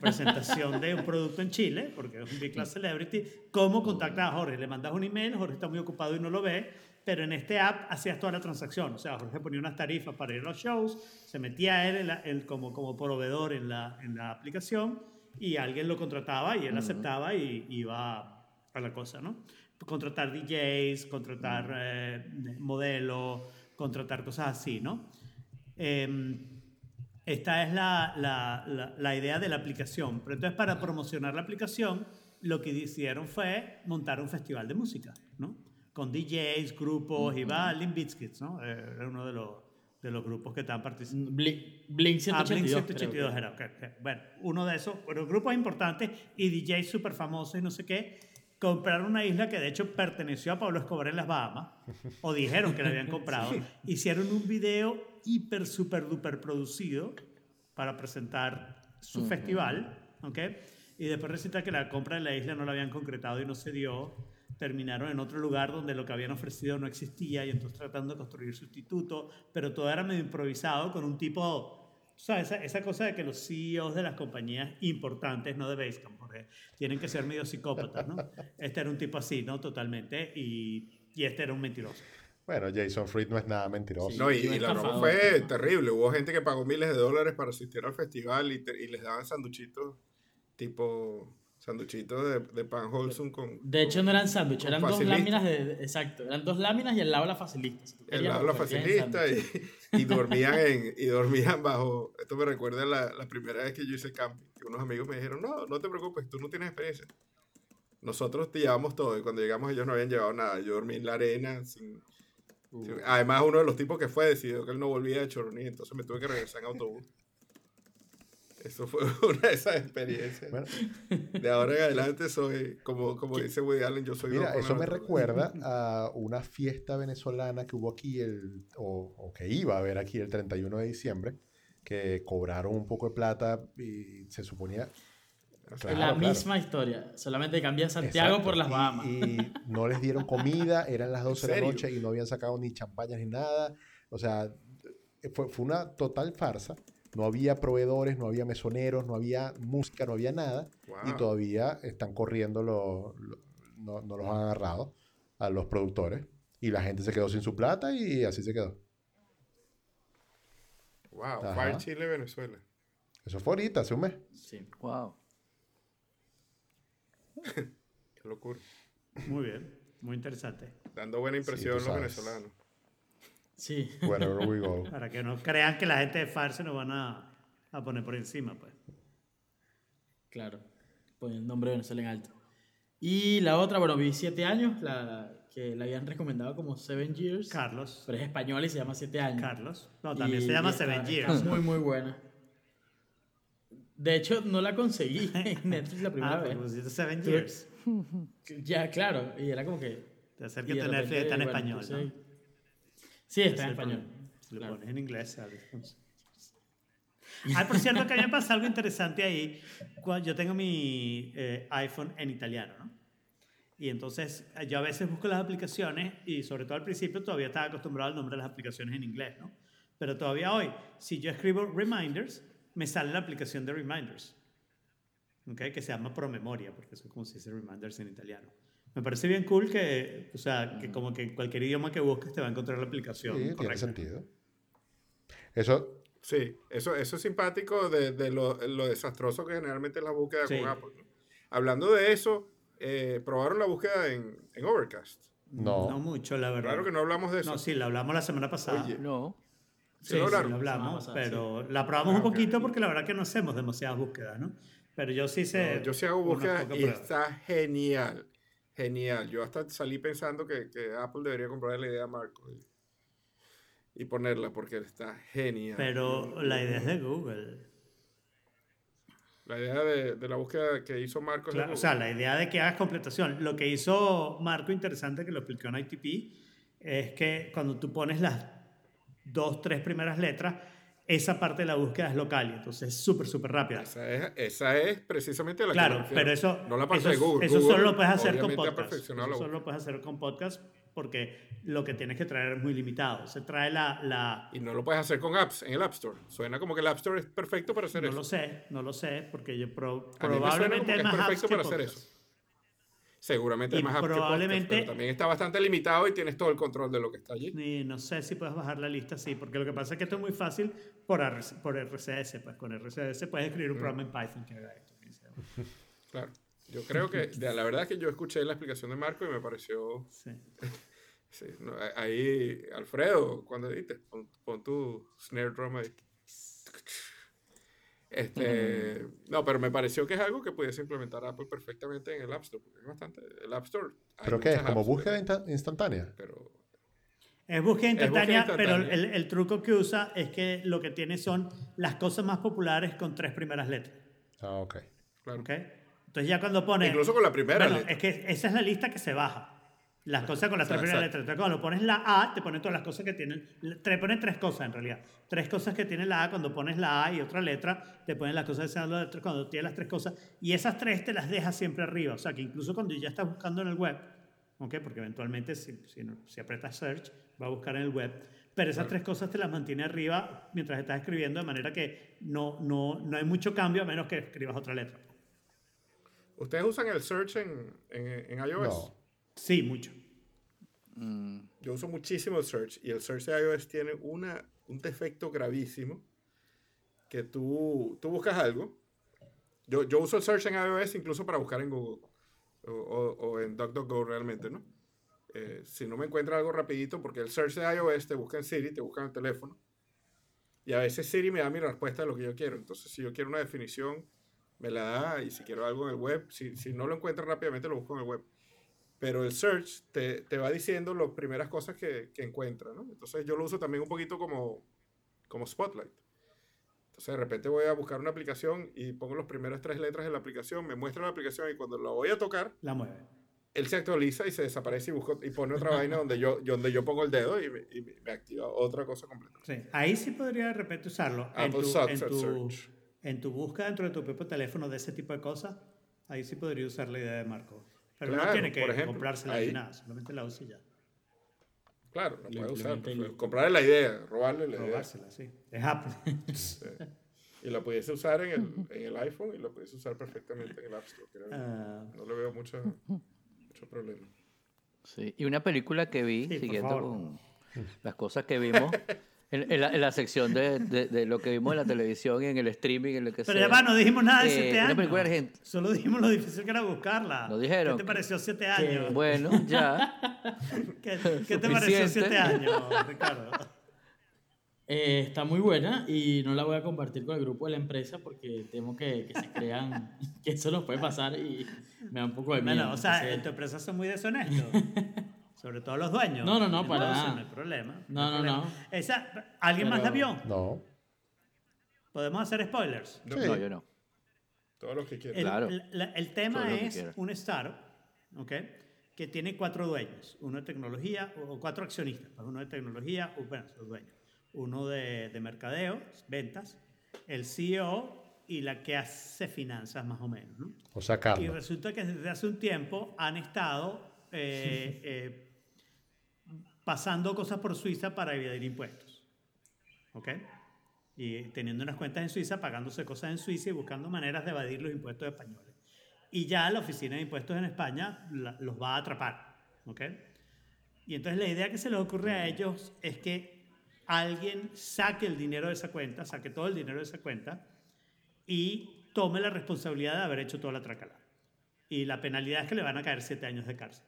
presentación de un producto en Chile, porque es un Big Class Celebrity, ¿cómo contactas a Jorge? Le mandas un email, Jorge está muy ocupado y no lo ve, pero en este app hacías toda la transacción. O sea, Jorge ponía unas tarifas para ir a los shows, se metía él, en la- él como, como proveedor en la, en la aplicación y alguien lo contrataba y él aceptaba y iba a la cosa, ¿no? Contratar DJs, contratar eh, modelos, contratar cosas así, ¿no? Em, esta es la, la- la- la idea de la aplicación. Pero entonces, para promocionar la aplicación, lo que hicieron fue montar un festival de música, ¿no? Con DJs, grupos, iba Limp Bizkit, ¿no? Eh, Era uno de los, de los grupos que estaban participando. Blink, Blink Ah, 182. Blink creo 182 que. era, ok, ok. Bueno, uno de esos, bueno, grupos importantes y DJs súper famosos y no sé qué, compraron una isla que de hecho perteneció a Pablo Escobar en las Bahamas, o dijeron que la habían comprado, [laughs] hicieron un video hiper, súper, duper producido para presentar su festival, ¿ok? Y después resulta que la compra de la isla no la habían concretado y no se dio. Terminaron en otro lugar donde lo que habían ofrecido no existía y entonces tratando de construir sustituto, pero todo era medio improvisado con un tipo o sea, esa, esa cosa de que los CEOs de las compañías importantes, no de Basecamp, porque tienen que ser medio psicópatas, ¿no? Este era un tipo así, ¿no? Totalmente. Y, y este era un mentiroso. Bueno, Jason Fried no es nada mentiroso. No, y, la broma fue terrible. Hubo gente que pagó miles de dólares para asistir al festival y, te- y les daban sanduchitos, tipo sanduchitos de, de pan wholesome con... De hecho, no eran sándwiches, eran dos láminas de, de- Exacto, eran dos láminas y al lado la facilista. Si El lado la facilista y, y dormían en, [laughs] y dormían bajo. Esto me recuerda la, la primera vez que yo hice camping. Que unos amigos me dijeron, no, no te preocupes, tú no tienes experiencia. Nosotros te llevamos todo y cuando llegamos ellos no habían llevado nada. Yo dormí en la arena. Sin, sin- Además, uno de los tipos que fue decidió que él no volvía de Choroní, entonces me tuve que regresar en autobús. Eso fue [laughs] una de esas experiencias. Bueno, De ahora en adelante soy, como, como dice Woody Allen, yo soy Mira, eso me recuerda a una fiesta venezolana que hubo aquí, el, o, o que iba a haber aquí el 31 de diciembre, que cobraron un poco de plata y se suponía... Claro, la claro. misma historia, solamente cambia Santiago Exacto, por las y- Bahamas. Y, no les dieron comida, eran las 12 de la noche y no habían sacado ni champañas ni nada. O sea, fue, fue una total farsa. No había proveedores, no había mesoneros, no había música, no había nada. Y todavía están corriendo, los, los- no, no los han agarrado a los productores. Y la gente se quedó sin su plata y así se quedó. Wow, Ajá. Fire Chile, Venezuela. Eso fue ahorita, hace un mes. Sí. Wow. [laughs] Qué locura. Muy bien, muy interesante. Dando buena impresión los sabes. venezolanos. Sí. Wherever we go. [laughs] Para que no crean que la gente de FAR se nos van a, a poner por encima, pues. Claro, pone el nombre de Venezuela en alto. Y la otra, bueno, vi siete años, la que la habían recomendado como Seven Years. Carlos. Pero es española y se llama Siete años. Carlos. No, también Y- se llama está- Seven está Years. muy, muy buena. De hecho, no la conseguí [laughs] en Netflix la primera Ah, vez. pero pusiste Seven Years. [laughs] Ya, claro. Y era como que. Te y acerca de a Netflix está en bueno, español, puse- ¿no? Sí, está en español. lo Claro. pones en inglés, ¿sabes? Ah, por cierto, que a mí me pasa algo interesante ahí. Cuando yo tengo mi eh, iPhone en italiano, ¿no? Y entonces eh, yo a veces busco las aplicaciones y sobre todo al principio todavía estaba acostumbrado al nombre de las aplicaciones en inglés, ¿no? Pero todavía hoy, si yo escribo Reminders, me sale la aplicación de Reminders, ¿ok? Que se llama Promemoria, porque eso es como se dice Reminders en italiano. Me parece bien cool que, o sea, que como que en cualquier idioma que busques te va a encontrar la aplicación Sí, tiene correcta. sentido. Eso, Sí, eso, eso es simpático de, de lo, lo desastroso que generalmente es la búsqueda Sí. con Apple. ¿no? Hablando de eso, eh, probaron la búsqueda en, en Overcast. no. No mucho, la verdad. Claro que no hablamos de eso. No, sí, la hablamos la semana pasada. Oye, No. sí, lo sí, lo hablamos, pasada, pero la probamos Ah, un poquito porque la verdad que no hacemos demasiadas búsquedas, ¿no? Pero yo sí sé. No, yo sí hago una búsqueda poca y está genial. Genial. Yo hasta salí pensando que, que Apple debería comprar la idea a Marco y, y ponerla porque está genial. Pero la idea es de Google. La idea de, de la búsqueda que hizo Marco de Claro, o sea, la idea de que hagas completación. Lo que hizo Marco interesante, que lo explicó en ITP, es que cuando tú pones las dos, tres primeras letras, esa parte de la búsqueda es local y entonces es súper, súper rápida. Esa es, esa es precisamente la que Claro, refiero. pero eso, No la parte eso, de Google. eso Google solo lo puedes hacer con podcast. Eso solo lo puedes hacer con podcast porque lo que tienes que traer es muy limitado. Se trae la... la Y no lo puedes hacer con apps en el App Store. Suena como que el App Store es perfecto para hacer no eso. lo sé, no lo sé, porque yo pro- probablemente que hay es más apps que para hacer podcasts. eso. Seguramente Y más podcast, probablemente- pero también está bastante limitado y tienes todo el control de lo que está allí. No sé si puedes bajar la lista, sí, porque lo que pasa es que esto es muy fácil por, por RCS. Pues con RCS puedes escribir Mm. un programa en Python que haga esto. [laughs] Claro. Yo creo que, la verdad es que yo escuché la explicación de Marco y me pareció Sí. [laughs] Sí, no, ahí, Alfredo, cuando pon, pon tu snare drum ahí. Este, no, pero me pareció que es algo que pudiese implementar Apple perfectamente en el App Store, porque es bastante, el App Store. ¿Pero qué es? ¿Como apps, búsqueda pero- insta- instantánea? Pero, Es búsqueda instantánea, instantánea. pero el, el truco que usa es que lo que tiene son las cosas más populares con tres primeras letras. Ah, ok. claro. ¿ok? Entonces ya cuando pones... Incluso con la primera Bueno, letra. es que esa es la lista que se baja. Las cosas con las tres primeras letras. Entonces cuando pones la A, te pone todas las cosas que tienen... Te ponen tres cosas en realidad. Tres cosas que tiene la A. Cuando pones la A y otra letra, te ponen las cosas que sean las letras. Cuando tienes las tres cosas. Y esas tres te las dejas siempre arriba. O sea que incluso cuando ya estás buscando en el web, ¿ok? Porque eventualmente si, si, no- si aprietas search, va a buscar en el web. Pero esas tres cosas te las mantiene arriba mientras estás escribiendo, de manera que no, no, no hay mucho cambio a menos que escribas otra letra. ¿Ustedes usan el search en, en, en iOS? No. Sí, mucho. Yo uso muchísimo el search y el search de iOS tiene una, un defecto gravísimo que tú, tú buscas algo. Yo, yo uso el search en iOS incluso para buscar en Google o, en DuckDuckGo realmente, ¿no? Eh, si no me encuentro algo rapidito, porque el search de iOS te busca en Siri, te busca en el teléfono. Y a veces Siri me da mi respuesta de lo que yo quiero. Entonces, si yo quiero una definición, me la da. Y si quiero algo en el web, si, si no lo encuentro rápidamente, lo busco en el web pero el search te, te va diciendo las primeras cosas que, que encuentra, ¿no? Entonces yo lo uso también un poquito como, como Spotlight. Entonces de repente voy a buscar una aplicación y pongo las primeras tres letras de la aplicación, me muestra la aplicación y cuando la voy a tocar, La mueve. él se actualiza y se desaparece y, busco, y pone otra vaina donde yo, donde yo pongo el dedo y me, y me- activa otra cosa completa. Sí. Ahí sí podría de repente usarlo. En Apple tu, Success en, tu, Search. en tu búsqueda dentro de tu propio teléfono de ese tipo de cosas, ahí sí podría usar la idea de Marco. Pero no Claro, tiene que ejemplo, comprársela ahí. ni nada, simplemente la usa y ya. Claro, la Lo puede usar. y pues, comprarle la idea, robarle la idea. Robársela, sí. Es Apple. Y la pudiese usar en el, en el iPhone y la pudiese usar perfectamente en el App Store. creo. Ah, No le veo mucho, mucho problema. Sí, y una película que vi, Sí, siguiendo con las cosas que vimos, [laughs] en, en la, en la sección de, de- de lo que vimos en la televisión y en el streaming, en lo que Pero sea. ya va, no dijimos nada de Eh, siete años. película argent- Solo dijimos lo difícil que era buscarla. Lo dijeron. ¿Qué te pareció siete años? Bueno, ya. [laughs] ¿Qué, qué te pareció siete años, Ricardo? [laughs] Eh, está muy buena y no la voy a compartir con el grupo de la empresa porque temo que, que se crean [laughs] que eso nos puede pasar y me da un poco de miedo. Bueno, o sea, en tu empresa son muy deshonestos. Sobre todo los dueños. No, no, no, para nada. No hay problema. No, no, no. Esa, ¿Alguien más la vio? No. ¿Podemos hacer spoilers? No, Sí. No, yo no. Todo lo que quieras. El, Claro. el- la- el tema es un startup, ¿ok? Que tiene cuatro dueños. Uno de tecnología, o cuatro accionistas. pues, Uno de tecnología, o, bueno, los dueños. Uno de, de mercadeo, ventas, el CEO y la que hace finanzas más o menos, ¿no? O sea, Y Carlos. resulta que desde hace un tiempo han estado eh, [laughs] eh, pasando cosas por Suiza para evadir impuestos. ¿Ok? Y teniendo unas cuentas en Suiza, pagándose cosas en Suiza y buscando maneras de evadir los impuestos españoles. Y ya la Oficina de Impuestos en España los va a atrapar. ¿Ok? Y entonces la idea que se les ocurre a ellos es que alguien saque el dinero de esa cuenta, saque todo el dinero de esa cuenta y tome la responsabilidad de haber hecho toda la tracala. Y la penalidad es que le van a caer siete años de cárcel.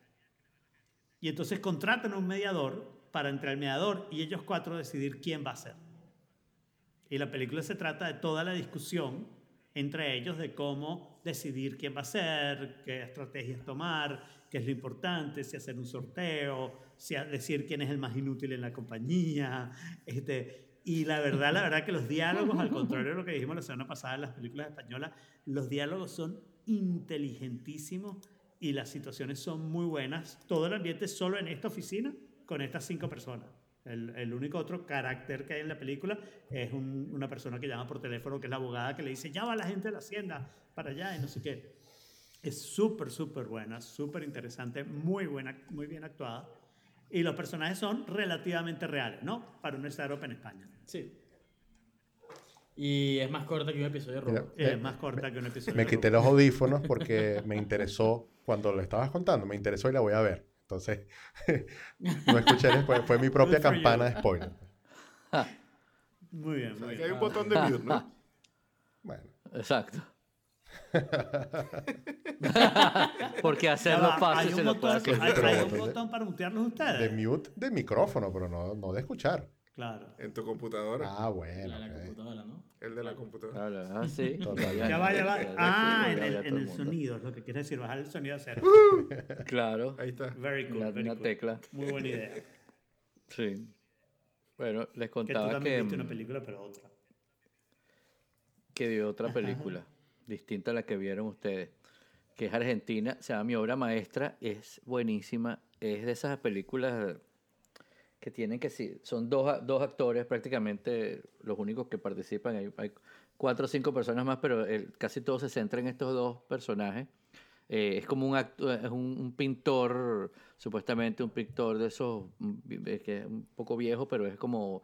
Y entonces contratan a un mediador para entre el mediador y ellos cuatro decidir quién va a ser. Y la película se trata de toda la discusión entre ellos de cómo decidir quién va a ser, qué estrategias tomar, qué es lo importante, si hacer un sorteo, si decir quién es el más inútil en la compañía. Este, y la verdad, la verdad que los diálogos, al contrario de lo que dijimos la semana pasada en las películas españolas, los diálogos son inteligentísimos y las situaciones son muy buenas. Todo el ambiente solo en esta oficina con estas cinco personas. El, el único otro carácter que hay en la película es un- una persona que llama por teléfono, que es la abogada, que le dice, ya va la gente de la hacienda para allá y no sé qué. Es súper, súper buena, súper interesante, muy buena, muy bien actuada. Y los personajes son relativamente reales, ¿no? Para un startup en España. Sí. Y es más corta que un episodio de Mira, Robot. Es me- más corta que un episodio. Me de quité los audífonos porque me interesó, cuando lo estabas contando, me interesó y la voy a ver. Entonces, [laughs] no escuché después, fue mi propia campana you. de spoiler. Muy bien, muy Aquí bien. hay un botón de mute, ¿no? Bueno, Exacto. [laughs] Porque hacerlo va, fácil hay se un, lo puede botón, hacer. hay, hay un botón de- botón para mutearlos de ustedes. mute de micrófono, pero no, no de escuchar. Claro. En tu computadora. Ah, bueno. La de la computadora, ¿no? El de la computadora. Claro, ah, sí. [laughs] Ya va, ya va. Ah, en el, en el sonido, es lo que quiere decir, bajar el sonido a cero. [laughs] Claro. Ahí está. Very cool, Una, very una cool. tecla. Muy buena idea. Sí. Bueno, les Que tú contaba también que, viste una mm, película, pero otra. que vi otra película distinta a la que vieron ustedes, que es argentina, se llama Mi obra maestra, es buenísima, es de esas películas que tienen que sí, son dos, dos actores prácticamente los únicos que participan, hay, hay cuatro o cinco personas más, pero el- casi todo se centra en estos dos personajes. Eh, es como un, acto, es un, un pintor, supuestamente un pintor de esos, mm, que es un poco viejo, pero es como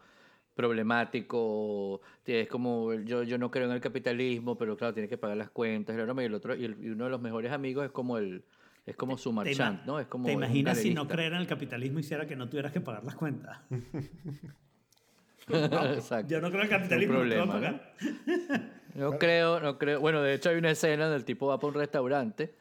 problemático, es como yo, yo no creo en el capitalismo, pero claro, tiene que pagar las cuentas, y el otro, y, el- y uno de los mejores amigos es como el, es como su ¿Te, ima- marchand, ¿no? Es como ¿te imaginas si no galerista. creer en el capitalismo hiciera que no tuvieras que pagar las cuentas? [laughs] Exacto. Yo no creo en el capitalismo, no problema, ¿no? pagar. No creo, no creo. Bueno, de hecho hay una escena donde el tipo va para un restaurante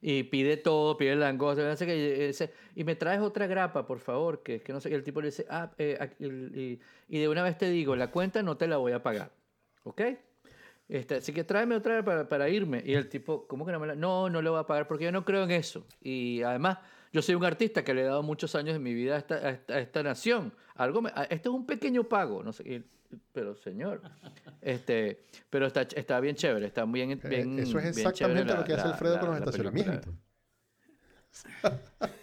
y pide todo, pide langosta, y dice, y me traes otra grapa, por favor, que es que no sé, y el tipo le dice, ah, eh, y, y de una vez te digo, la cuenta no te la voy a pagar, ¿ok? Este, así que tráeme otra vez para, para irme. Y el tipo, ¿cómo que no me la.? No, no le voy a pagar porque yo no creo en eso. Y además, yo soy un artista que le he dado muchos años de mi vida a esta, a esta, a esta nación. Algo me- a- este es un pequeño pago, no sé. y- pero, señor. Este, pero está, está bien chévere, está bien. Eh, bien Eso es exactamente lo que hace la- Alfredo la- con los estacionamientos. [laughs]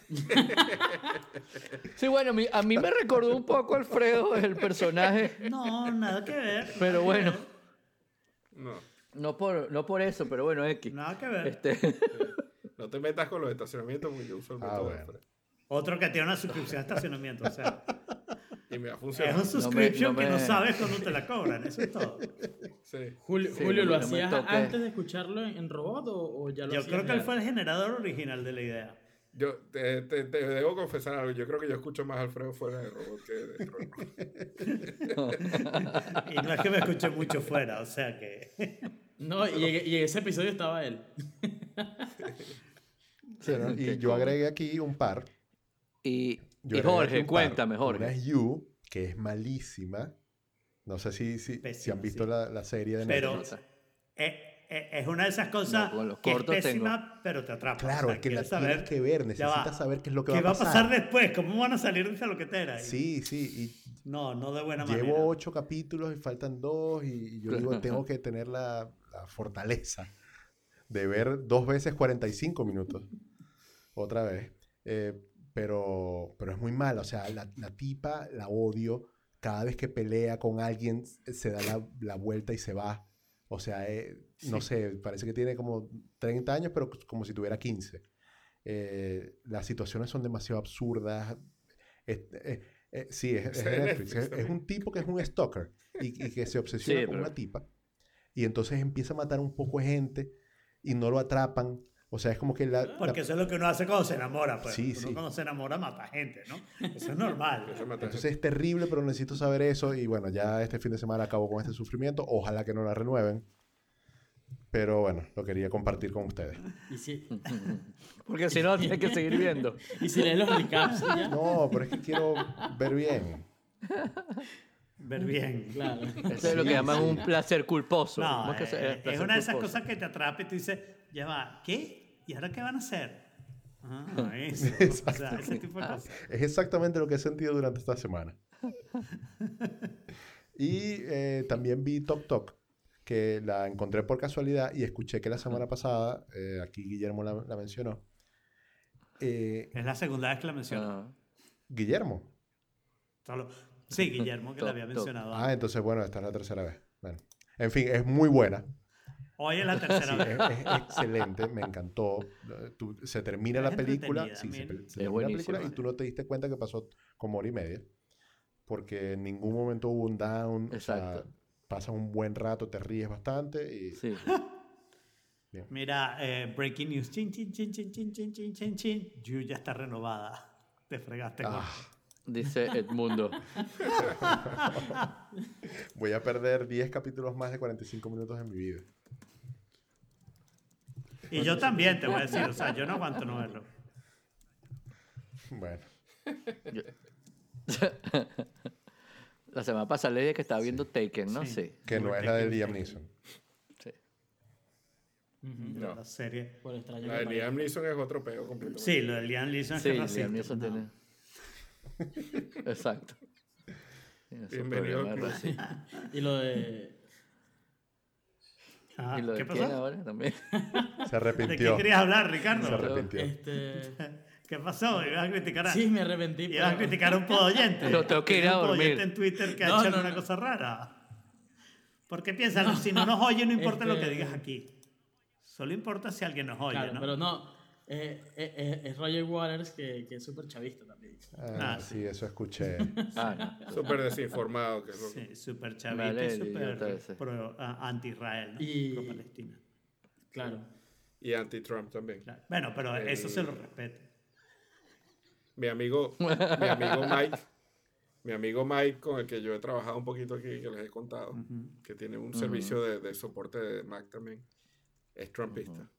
Sí, bueno, a mí me recordó un poco Alfredo, el personaje. No, nada que ver. Pero bueno, ver, No. por, no por eso, pero bueno, X. Nada que ver. Este, [laughs] No te metas con los estacionamientos porque yo uso el Ah, método de bueno. Otro que tiene una suscripción a estacionamiento. O sea, Y me ha es funcionado. un subscription no me- que no sabes cuándo te la cobran. Eso es todo. Sí. Julio, Sí, Julio ¿lo hacías antes de escucharlo en, Robot o, o ya lo Yo creo que él fue el generador original de la idea. Yo te, te- te debo confesar algo. Yo creo que yo escucho más a Alfredo fuera de robot que dentro de robot. [laughs] Y no es que me escuché mucho fuera, o sea que. [laughs] No, y, en- y en ese episodio estaba él. [laughs] Sí, ¿no? Y yo agregué aquí un par. y, y Jorge, un par. cuéntame, Una Jorge. es You, que es malísima. No sé si, si, si han visto sí. la, la serie de Pero Netflix. eh, eh, es una de esas cosas No, que es pésima, pero te atrapa. Claro, O sea, es que la saber- tienes que ver, necesitas saber qué es lo que va a ¿Qué pasar. después? ¿Cómo van a salir de esa loquetera? Y- Sí, sí. No, no de buena Y llevo manera. ocho capítulos y faltan dos. Y, y yo digo, tengo que tener la, la fortaleza de ver dos veces 45 minutos. Otra vez. Eh, pero, pero es muy mala. O sea, la, la tipa la odio. Cada vez que pelea con alguien se da la, la vuelta y se va. O sea, eh, no sé, parece que tiene como 30 años, pero como si tuviera 15. Eh, las situaciones son demasiado absurdas. Es- eh, eh, sí, es, es [laughs] Netflix. Un tipo que es un stalker y, y que se obsesiona Sí, con pero- una tipa. Y entonces empieza a matar un poco de gente y no lo atrapan. O sea, es como que la... Porque la- eso es lo que uno hace cuando se enamora. Pues. Sí, uno sí. cuando se enamora mata gente, ¿no? Eso es normal. [laughs] Eso mata Entonces es terrible, pero necesito saber eso. Y bueno, ya este fin de semana acabo con este sufrimiento. Ojalá que no la renueven. Pero bueno, lo quería compartir con ustedes. Y si, [laughs] Porque si no, tienes que seguir viendo. y si lees los recaps ya. No, pero es que quiero ver bien. Ver bien. Claro. Eso es lo que llaman un placer culposo. No, ¿Cómo es que se- eh, es una de esas culposo? cosas que te atrapa y tú dices, ya va, ¿qué? ¿Y ahora qué van a hacer? Ah, [laughs] eso. o sea, ese tipo de cosas. Es exactamente lo que he sentido durante esta semana. [laughs] Y eh, también vi Tok Tok, que la encontré por casualidad y escuché que la semana pasada, eh, aquí Guillermo la, la mencionó. Eh, Es la segunda vez que la menciono. Ah, Guillermo. Solo- Sí, [laughs] Guillermo, que la había mencionado. Ah, entonces bueno, esta es la tercera vez. Bueno. En fin, es muy buena. Hoy es la Sí, tercera es, vez. es excelente, me encantó. Tú- se termina Es la película, sí, se, se Es termina la película y tú no te diste cuenta que pasó como hora y media. Porque en ningún momento hubo un down, o sea, Exacto. Pasas un buen rato, te ríes bastante y Sí. [laughs] Mira, eh, breaking news. Chin, chin, chin, chin, chin, chin, chin, chin, chin. Yu ya está renovada. Te fregaste. Ah, Dice Edmundo. [laughs] voy a perder 10 capítulos más de 45 minutos en mi vida. Y yo también te voy a decir. O sea, yo no aguanto no verlo. Bueno, [laughs] La semana pasada le dije que estaba viendo Taken, ¿no? Sí. Sí. que no es la de Liam Neeson. sí. De La serie. Por extraño La que de. Liam Neeson es otro peo completamente. Sí, lo de Liam Neeson es Sí, racista, Liam Neeson no. tiene. [laughs] Exacto. Bienvenido de. [laughs] Y lo de. Ah, ¿Y lo de ¿Qué quién pasó? ahora también? Se ¿De qué arrepintió. querías hablar, Se Ricardo? arrepintió. Este. [laughs] ¿Qué pasó? ¿Ibas a criticar a, Sí, me arrepentí. ibas a pero- criticar a un podoyente? Pero [laughs] tengo que ir ¿Tienes a un dormir. podoyente en Twitter que ha No, hecho no, alguna no. cosa rara? ¿Por qué piensas? Si no nos oye, no importa lo que Este- digas aquí. Solo importa si alguien nos oye, Claro, ¿no? pero no. eh, eh, eh, es Roger Waters que, que es súper chavista también. Ah, Ah, sí, eso escuché. [laughs] Ah, no. Súper desinformado. Que es lo- Sí, súper chavista vale y súper ah, anti-Israel, ¿no? Y- Pro-Palestina. Claro. Y anti-Trump también. Claro. Bueno, pero El- eso se lo respeto. Mi amigo, mi amigo [laughs] Mike, mi amigo Mike, con el que yo he trabajado un poquito aquí, que les he contado, que tiene un servicio de, de soporte de Mac también, es trumpista.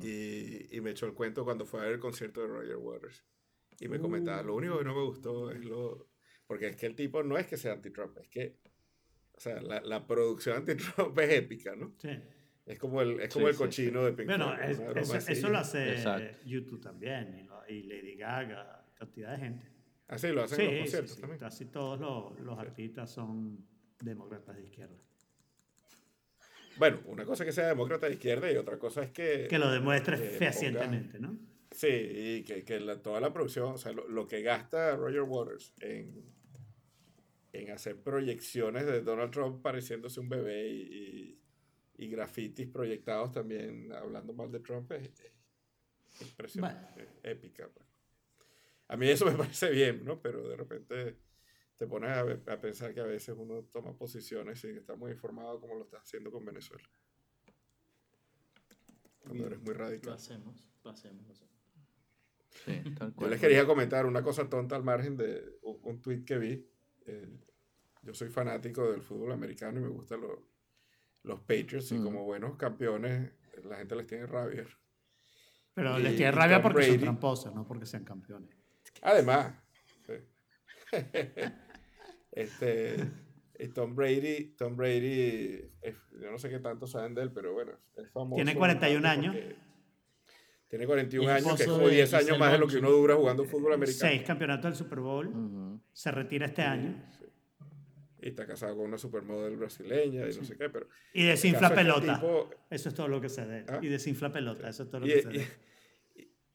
y, y me echó el cuento cuando fue a ver el concierto de Roger Waters. Y me comentaba, lo único que no me gustó es lo... Porque es que el tipo no es que sea anti-Trump, es que... O sea, la, la producción anti-Trump es épica, ¿no? Sí. Es como el, es como Sí, el sí, cochino de Pink Bueno, Floyd, es- eso, eso lo hace Exacto. YouTube también y, Lady Gaga, cantidad de gente. Así lo hacen Sí, en los sí, conciertos sí, también. casi todos los, los artistas son demócratas de izquierda. Bueno, una cosa es que sea demócrata de izquierda y otra cosa es que... Que lo demuestres eh, fehacientemente, ¿no? Sí, y que, que la- toda la producción, o sea, lo, lo que gasta Roger Waters en, en hacer proyecciones de Donald Trump pareciéndose un bebé y, y, y grafitis proyectados también hablando mal de Trump es impresionante, es épica. pues. A mí eso me [laughs] parece bien, ¿no? Pero de repente te pones a, pensar que a veces uno toma posiciones sin estar muy informado como lo está haciendo con Venezuela. Cuando eres muy Lo radical. hacemos, lo hacemos, lo hacemos. Sí, tal Yo les quería comentar una cosa tonta al margen de un, un tweet que vi. Eh, yo soy fanático del fútbol americano y me gustan los, los Patriots y como buenos campeones la gente les tiene rabia. Pero les tiene rabia Tom porque son tramposos, no porque sean campeones. Además, sí. [laughs] este, y Tom Brady, Tom Brady, es- yo no sé qué tanto saben de él, pero bueno, es famoso. Tiene 41 porque años. Tiene 41 Y años, que es como de 10 años más de lo que uno dura jugando fútbol americano. Seis campeonatos del Super Bowl. Se retira este año. Y está casado con una supermodel brasileña y no sé qué, pero... Y desinfla El caso es que el pelota. tipo- Eso es todo lo que se de. ¿Ah? Y desinfla pelota. Eso es todo lo Y, que se de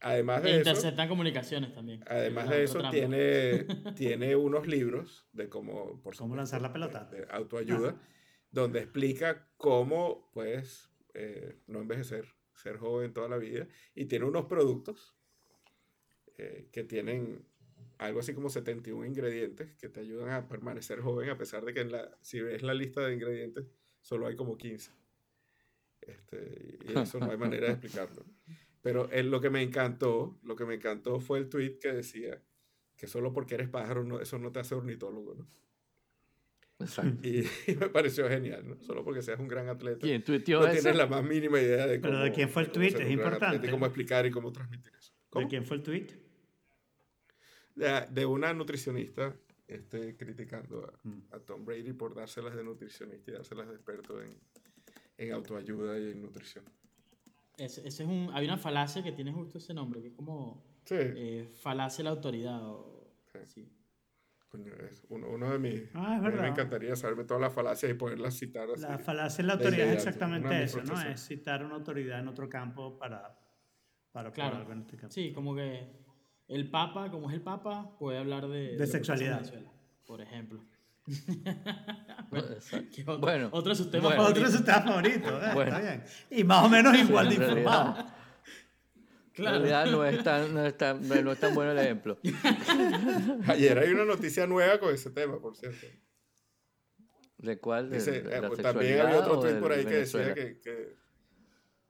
además E de eso, interceptan comunicaciones también. además de eso trampa. tiene, [laughs] tiene unos libros de cómo, por ¿Cómo supuesto, lanzar la pelota? de autoayuda, donde explica cómo puedes eh, no envejecer, ser joven toda la vida. Y tiene unos productos eh, que tienen algo así como 71 ingredientes que te ayudan a permanecer joven, a pesar de que en la, si ves la lista de ingredientes, solo hay como 15. Este, y eso no hay manera de explicarlo. Pero él, lo que me encantó, lo que me encantó fue el tweet que decía que solo porque eres pájaro, no, eso no te hace ornitólogo, ¿no? Exacto. Y, [laughs] y me pareció genial, ¿no? Solo porque seas un gran atleta. ¿Quién tuiteó no eso? tienes la más mínima idea de Pero cómo. ¿de quién fue el tweet? Es importante. atleta Y cómo explicar y cómo transmitir eso. ¿De quién fue el tweet? De, de una nutricionista este, criticando a, Mm. a Tom Brady por dárselas de nutricionista y dárselas de experto en, en autoayuda y en nutrición. Ese, ese es un, hay una falacia que tiene justo ese nombre, que es como Sí, eh, falacia de la autoridad. O, sí. coño, es uno, uno de mis. Ah, es a mí verdad. me encantaría saberme todas las falacias y poderlas citar así. La falacia en la de autoridad es exactamente de eso, ¿no? Es citar una autoridad en otro campo para, para Claro. algo en este campo. Sí, como que el Papa, como es el Papa, puede hablar de... pasa en sexualidad. Venezuela, por ejemplo. [laughs] Que otro, Bueno, otro de sus temas bueno. Otro de favoritos. sus temas favoritos, ¿eh? Bueno. Está bien. Y más o menos igual de en realidad. informado. En Claro. realidad no es tan, no es tan, no es tan bueno el ejemplo. [laughs] Ayer hay una noticia nueva con ese tema, por cierto. ¿De cuál? ¿De, Dice, de eh, la pues, también había otro tweet por ahí que Venezuela? decía que, que,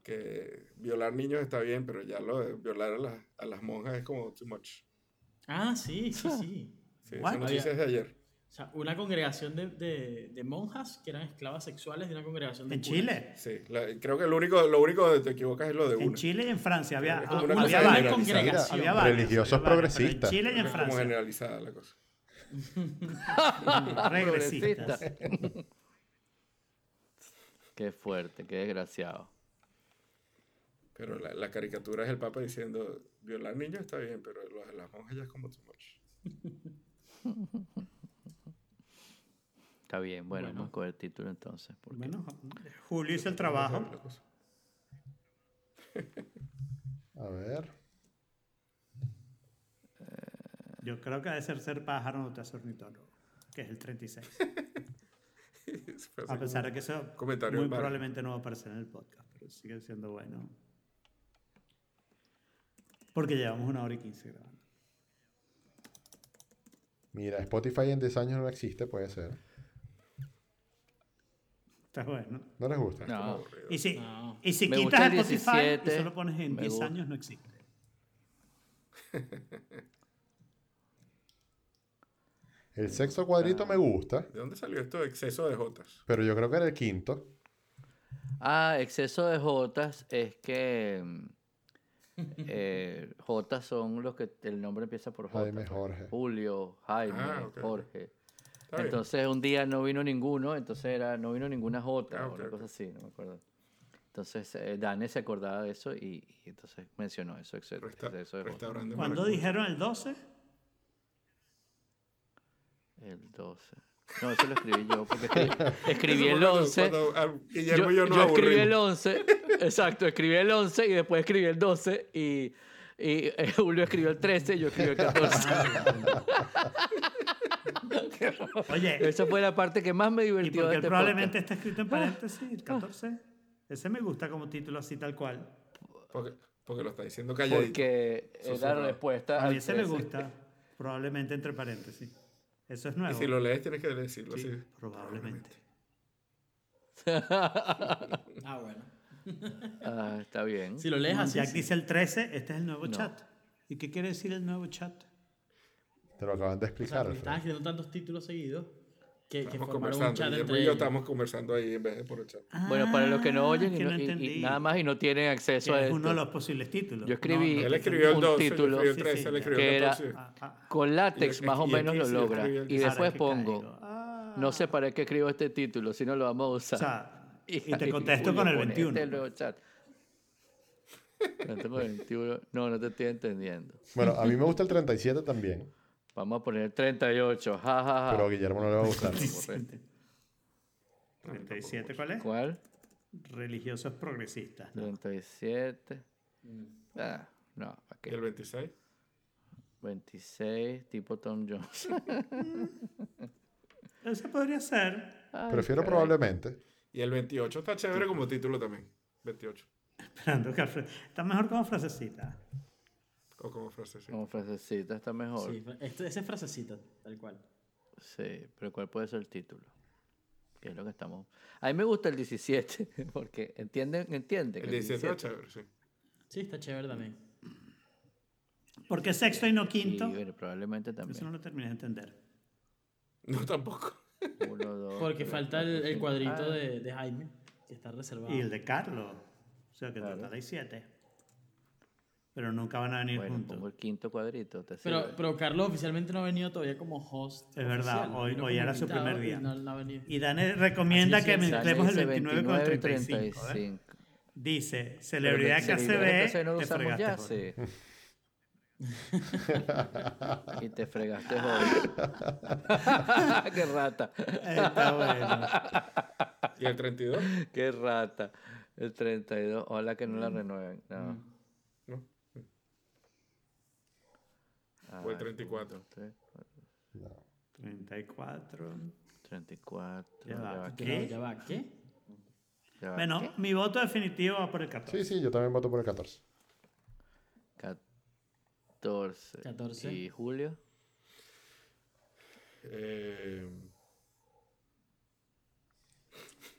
que violar niños está bien, pero ya lo de violar a, las- a las monjas es como too much. Ah, sí, sí, sí. Sí, esa noticia es de ayer. O sea, una congregación de, de, de monjas que eran esclavas sexuales de una congregación de En. Chile. Sí, la- creo que lo único, lo único donde te equivocas es lo de En una. Chile y en Francia había, como una había generalizada. congregación. Había varios, Religiosos había varios, pero progresistas. En Chile y en Es como Francia. generalizada la cosa. [laughs] Regresistas. [laughs] Qué fuerte, qué desgraciado. Pero la, la caricatura es el Papa diciendo, violar niños está bien, pero las monjas ya es como too much. [laughs] Está bien, bueno, vamos a coger el título entonces. porque- Bueno, Julio hizo el trabajo. [laughs] A ver. Yo creo que ha de ser ser pájaro no te hace ornitólogo, que es el 36. [laughs] Fue así A pesar de que eso comentario muy probablemente no va a aparecer en el podcast, pero sigue siendo bueno. Porque llevamos una hora y quince grabando. Mira, Spotify en 10 años no existe, puede ser. Está bueno. ¿No les gusta? No, aburrido. Y si, No. y si quitas el Spotify 17, y solo pones en me 10 gusta. años, no existe. [laughs] El sexto cuadrito me gusta, ¿De dónde salió esto de exceso de jotas? pero yo creo que era el quinto. Ah, exceso de Jotas es que mm, eh, Jotas son los que el nombre empieza por J. Jaime Jorge. Julio, Jaime, Ah. Jorge. Está bien. Entonces un día no vino ninguno, entonces era no vino ninguna J Ah, o ok, una ok. cosa así, no me acuerdo. Entonces eh, Dane se acordaba de eso y, y entonces mencionó eso, exceso, Resta- ¿Cuándo dijeron el 12? El 12. No, eso lo escribí yo porque escri- [laughs] escribí el fue cuando- 11. cuando a Guillermo Yo, yo escribí el aburrimos. 11, exacto, escribí el 11 y después escribí el 12 y, y eh, Julio escribió el 13 y yo escribí el 14. [laughs] Oye, Esa fue la parte que más me y divirtió porque este probablemente podcast. está escrito en paréntesis, el 14. Ese me gusta como título así tal cual. Porque, porque lo está diciendo calladito. Porque es la respuesta A mí ese me 13. gusta, probablemente entre paréntesis. Eso es nuevo. Y si lo lees tienes que decirlo Sí, así. probablemente. [laughs] Ah, bueno. Ah, está bien. Si lo lees así. Jack sí. dice el 13, este es el nuevo chat. ¿Y qué quiere decir el nuevo chat? Te lo acaban de O sea, explicar. estás Alfredo. escribiendo tantos títulos seguidos que, que Estamos formaron un conversando. chat Guillermo entre y yo ellos. estamos conversando ahí en vez de por el chat. Bueno, para los que no oyen y, que no- no y- y nada más y no tienen acceso a Que es esto. uno de los posibles títulos. Yo escribí- No, no, Él escribió un 12, yo título. escribí el Sí, 13, sí, él escribió Que era- 14. Ah, ah, Con látex Y- más o menos lo logra. Y que después que pongo. Ah. no sé para qué escribo este título, si no lo vamos a O usar. sea, y te [laughs] contesto con el pone, 21. Este es el nuevo chat. No tengo 21. No, no te estoy entendiendo. Bueno, a mí me gusta el 37 también, Vamos a poner 38. Ja, ja, ja. pero a Guillermo no le va a gustar. 37, ¿cuál es? ¿Cuál? Religiosos progresistas. ¿no? 37. Ah, no, ¿para ¿Y el qué? 26? 26, tipo Tom Jones. [laughs] Ese podría ser. Ay, Prefiero caray. probablemente. Y el 28 está chévere como título también. 28. Esperando que. Está mejor como frasecita. O como frasecita está mejor. Sí, esto, esa es frasecita, tal cual. Sí, pero ¿cuál puede ser el título? Que es lo que estamos. A mí me gusta el 17, [laughs] porque entienden, entienden. El 17 está chévere, sí. Sí, está chévere también. ¿Por qué sexto y no quinto? probablemente Eso no también. lo terminé de entender. No, tampoco. [laughs] Uno, dos, Porque tres, falta el, el cuadrito Ah, de, de Jaime, que está reservado. Y el de Carlos. O sea que Claro. total hay siete. Pero nunca van a venir Bueno, juntos. pongo el quinto cuadrito. ¿te Pero, sirve? pero Carlos oficialmente no ha venido todavía como host. Es verdad, oficial. hoy- hoy era su primer día. y No, no. Y Dane recomienda Así que mezclemos el dice 29 con el 29 y 35. ¿eh? 35. Dice, celebridad que que ve, no te fregaste. ya, sí. [laughs] y te fregaste joder. [laughs] Qué rata. Está bueno. ¿Y el 32? Qué rata. El 32. Ojalá que no la renueven. No. No. Ah, O el 34. dos, tres, cuatro. No. 34. 34. Ya va. ¿Qué? no, ya va, ¿qué? ya va, Bueno, ¿qué? mi voto definitivo va por el 14. Sí, sí, yo también voto por el 14. 14. 14. ¿Y Julio? Eh,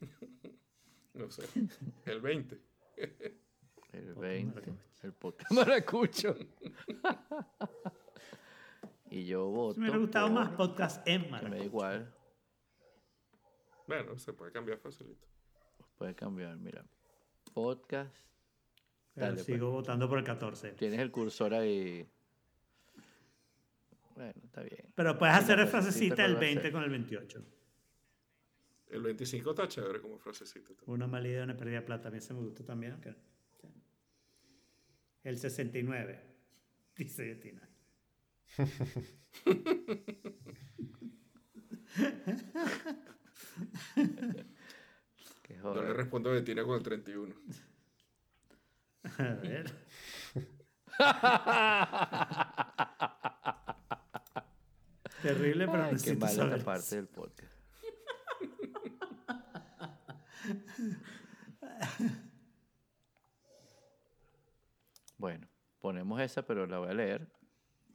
[laughs] no sé. El 20. El 20. El podcast maracucho. [laughs] y yo voto. Me hubiera gustado por- más podcast en que Me da Maracucho. igual. Bueno, se puede cambiar facilito. Puede cambiar, mira. Podcast. Pero Dale, sigo pues. votando por el 14. Tienes el cursor ahí. Bueno, está bien. Pero puedes hacer la el frasecita el lo voy a 20 hacer. con el 28. El 25 está chévere como frasecita. Una mala idea, una pérdida de plata. A mí se me gusta también. El 69. Dice Tina. Qué Yo le respondo a Betina con el 31. A ver. Terrible, pero Ay, qué mala saber. esta parte del podcast. Bueno, ponemos esa, pero la voy a leer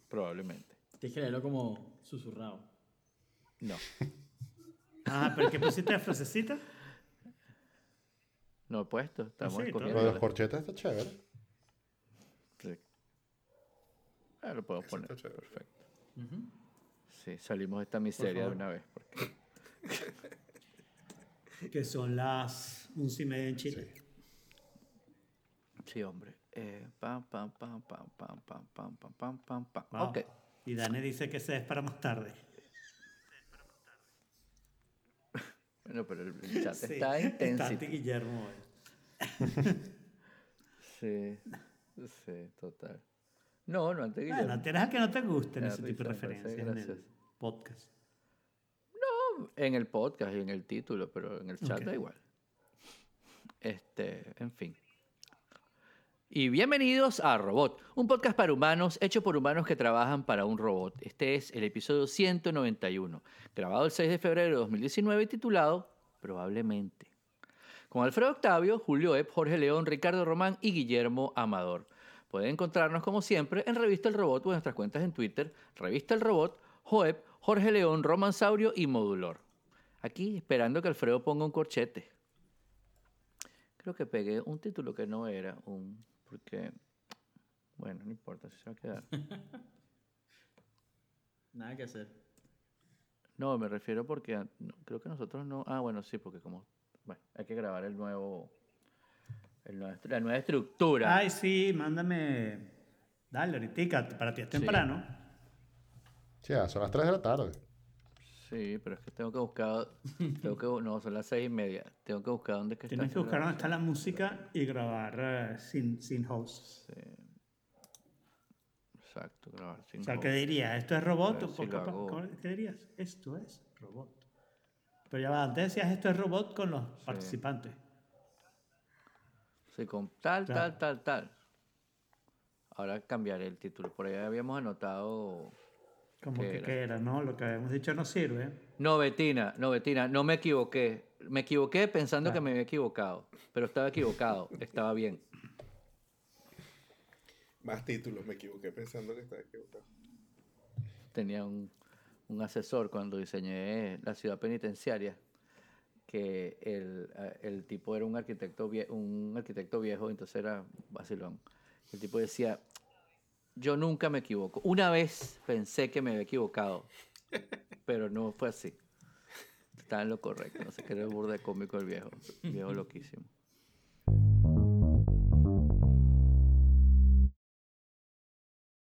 probablemente. Tienes que leerlo como susurrado. No, [laughs] Ah, pero ¿qué pusiste de frasecita? no he puesto. Estamos sí, escogiendo. Lo de los corchetes está chévere. Sí. Ah, lo puedo Eso poner. Perfecto. Sí, salimos de esta miseria de una vez. Porque... Que son las 11 y media en Chile. Sí, hombre. Eh, pam, pam, pam, pam, pam, pam, pam, pam, pam, pam, pam. Wow. Ok. Y Dani dice que se es para más tarde. Bueno, pero el chat Sí, está Está intenso. Anti Guillermo. Sí, sí, total. No, no antes Bueno, Guillermo. tienes a que no te gusten ese tipo de referencias en el podcast. En el podcast y en el título, pero en el chat Ok. da igual. Este, en fin. Y bienvenidos a Robot, un podcast para humanos hecho por humanos que trabajan para un robot. Este es el episodio 191, grabado el 6 de febrero de 2019 y titulado Probablemente. Con Alfredo Octavio, Julio Epp, Jorge León, Ricardo Román y Guillermo Amador. Pueden encontrarnos como siempre en Revista El Robot o en nuestras cuentas en Twitter, Revista El Robot, Joep, Jorge León, Roman Saurio y Modulor. Aquí esperando que Alfredo ponga un corchete. Creo que pegué un título que no era un... porque... Bueno, no importa si se va a quedar. [laughs] Nada que hacer. No, me refiero porque ah, no, creo que nosotros no... Ah, bueno, sí, porque como... Bueno, hay que grabar el nuevo... el nuevo- la nueva estructura. Ay, sí, mándame. Dale, ahorita, para ti es temprano. Sí, ya son las 3 de la tarde. Sí, pero es que tengo que buscar... Tengo que, no, son las seis y media. Tengo que buscar dónde es que está. Tienes que buscar dónde está la música y grabar eh, sin, sin host. Sí. Exacto, grabar sin O sea, host. ¿qué dirías? ¿Esto es robot? A ver si ¿Cómo- lo cómo- hago. cómo- ¿Qué dirías? Esto es robot. Pero ya va, antes decías esto es robot con los participantes. Sí, con tal, Claro. tal, tal, tal. Ahora cambiaré el título. Por ahí habíamos anotado... Como ¿Qué que era, ¿no? Lo que habíamos dicho no sirve. No, Betina, no, Betina, no me equivoqué. Me equivoqué pensando que me había equivocado. Pero estaba equivocado, [laughs] estaba bien. Más títulos, me equivoqué pensando que estaba equivocado. Tenía un, un asesor cuando diseñé la ciudad penitenciaria que el, eh, el tipo era un arquitecto, vie- un arquitecto viejo, entonces era vacilón. El tipo decía, yo nunca me equivoco. Una vez pensé que me había equivocado, pero no fue así. Estaba en lo correcto. No sé qué era el burda de cómico el viejo. Viejo loquísimo.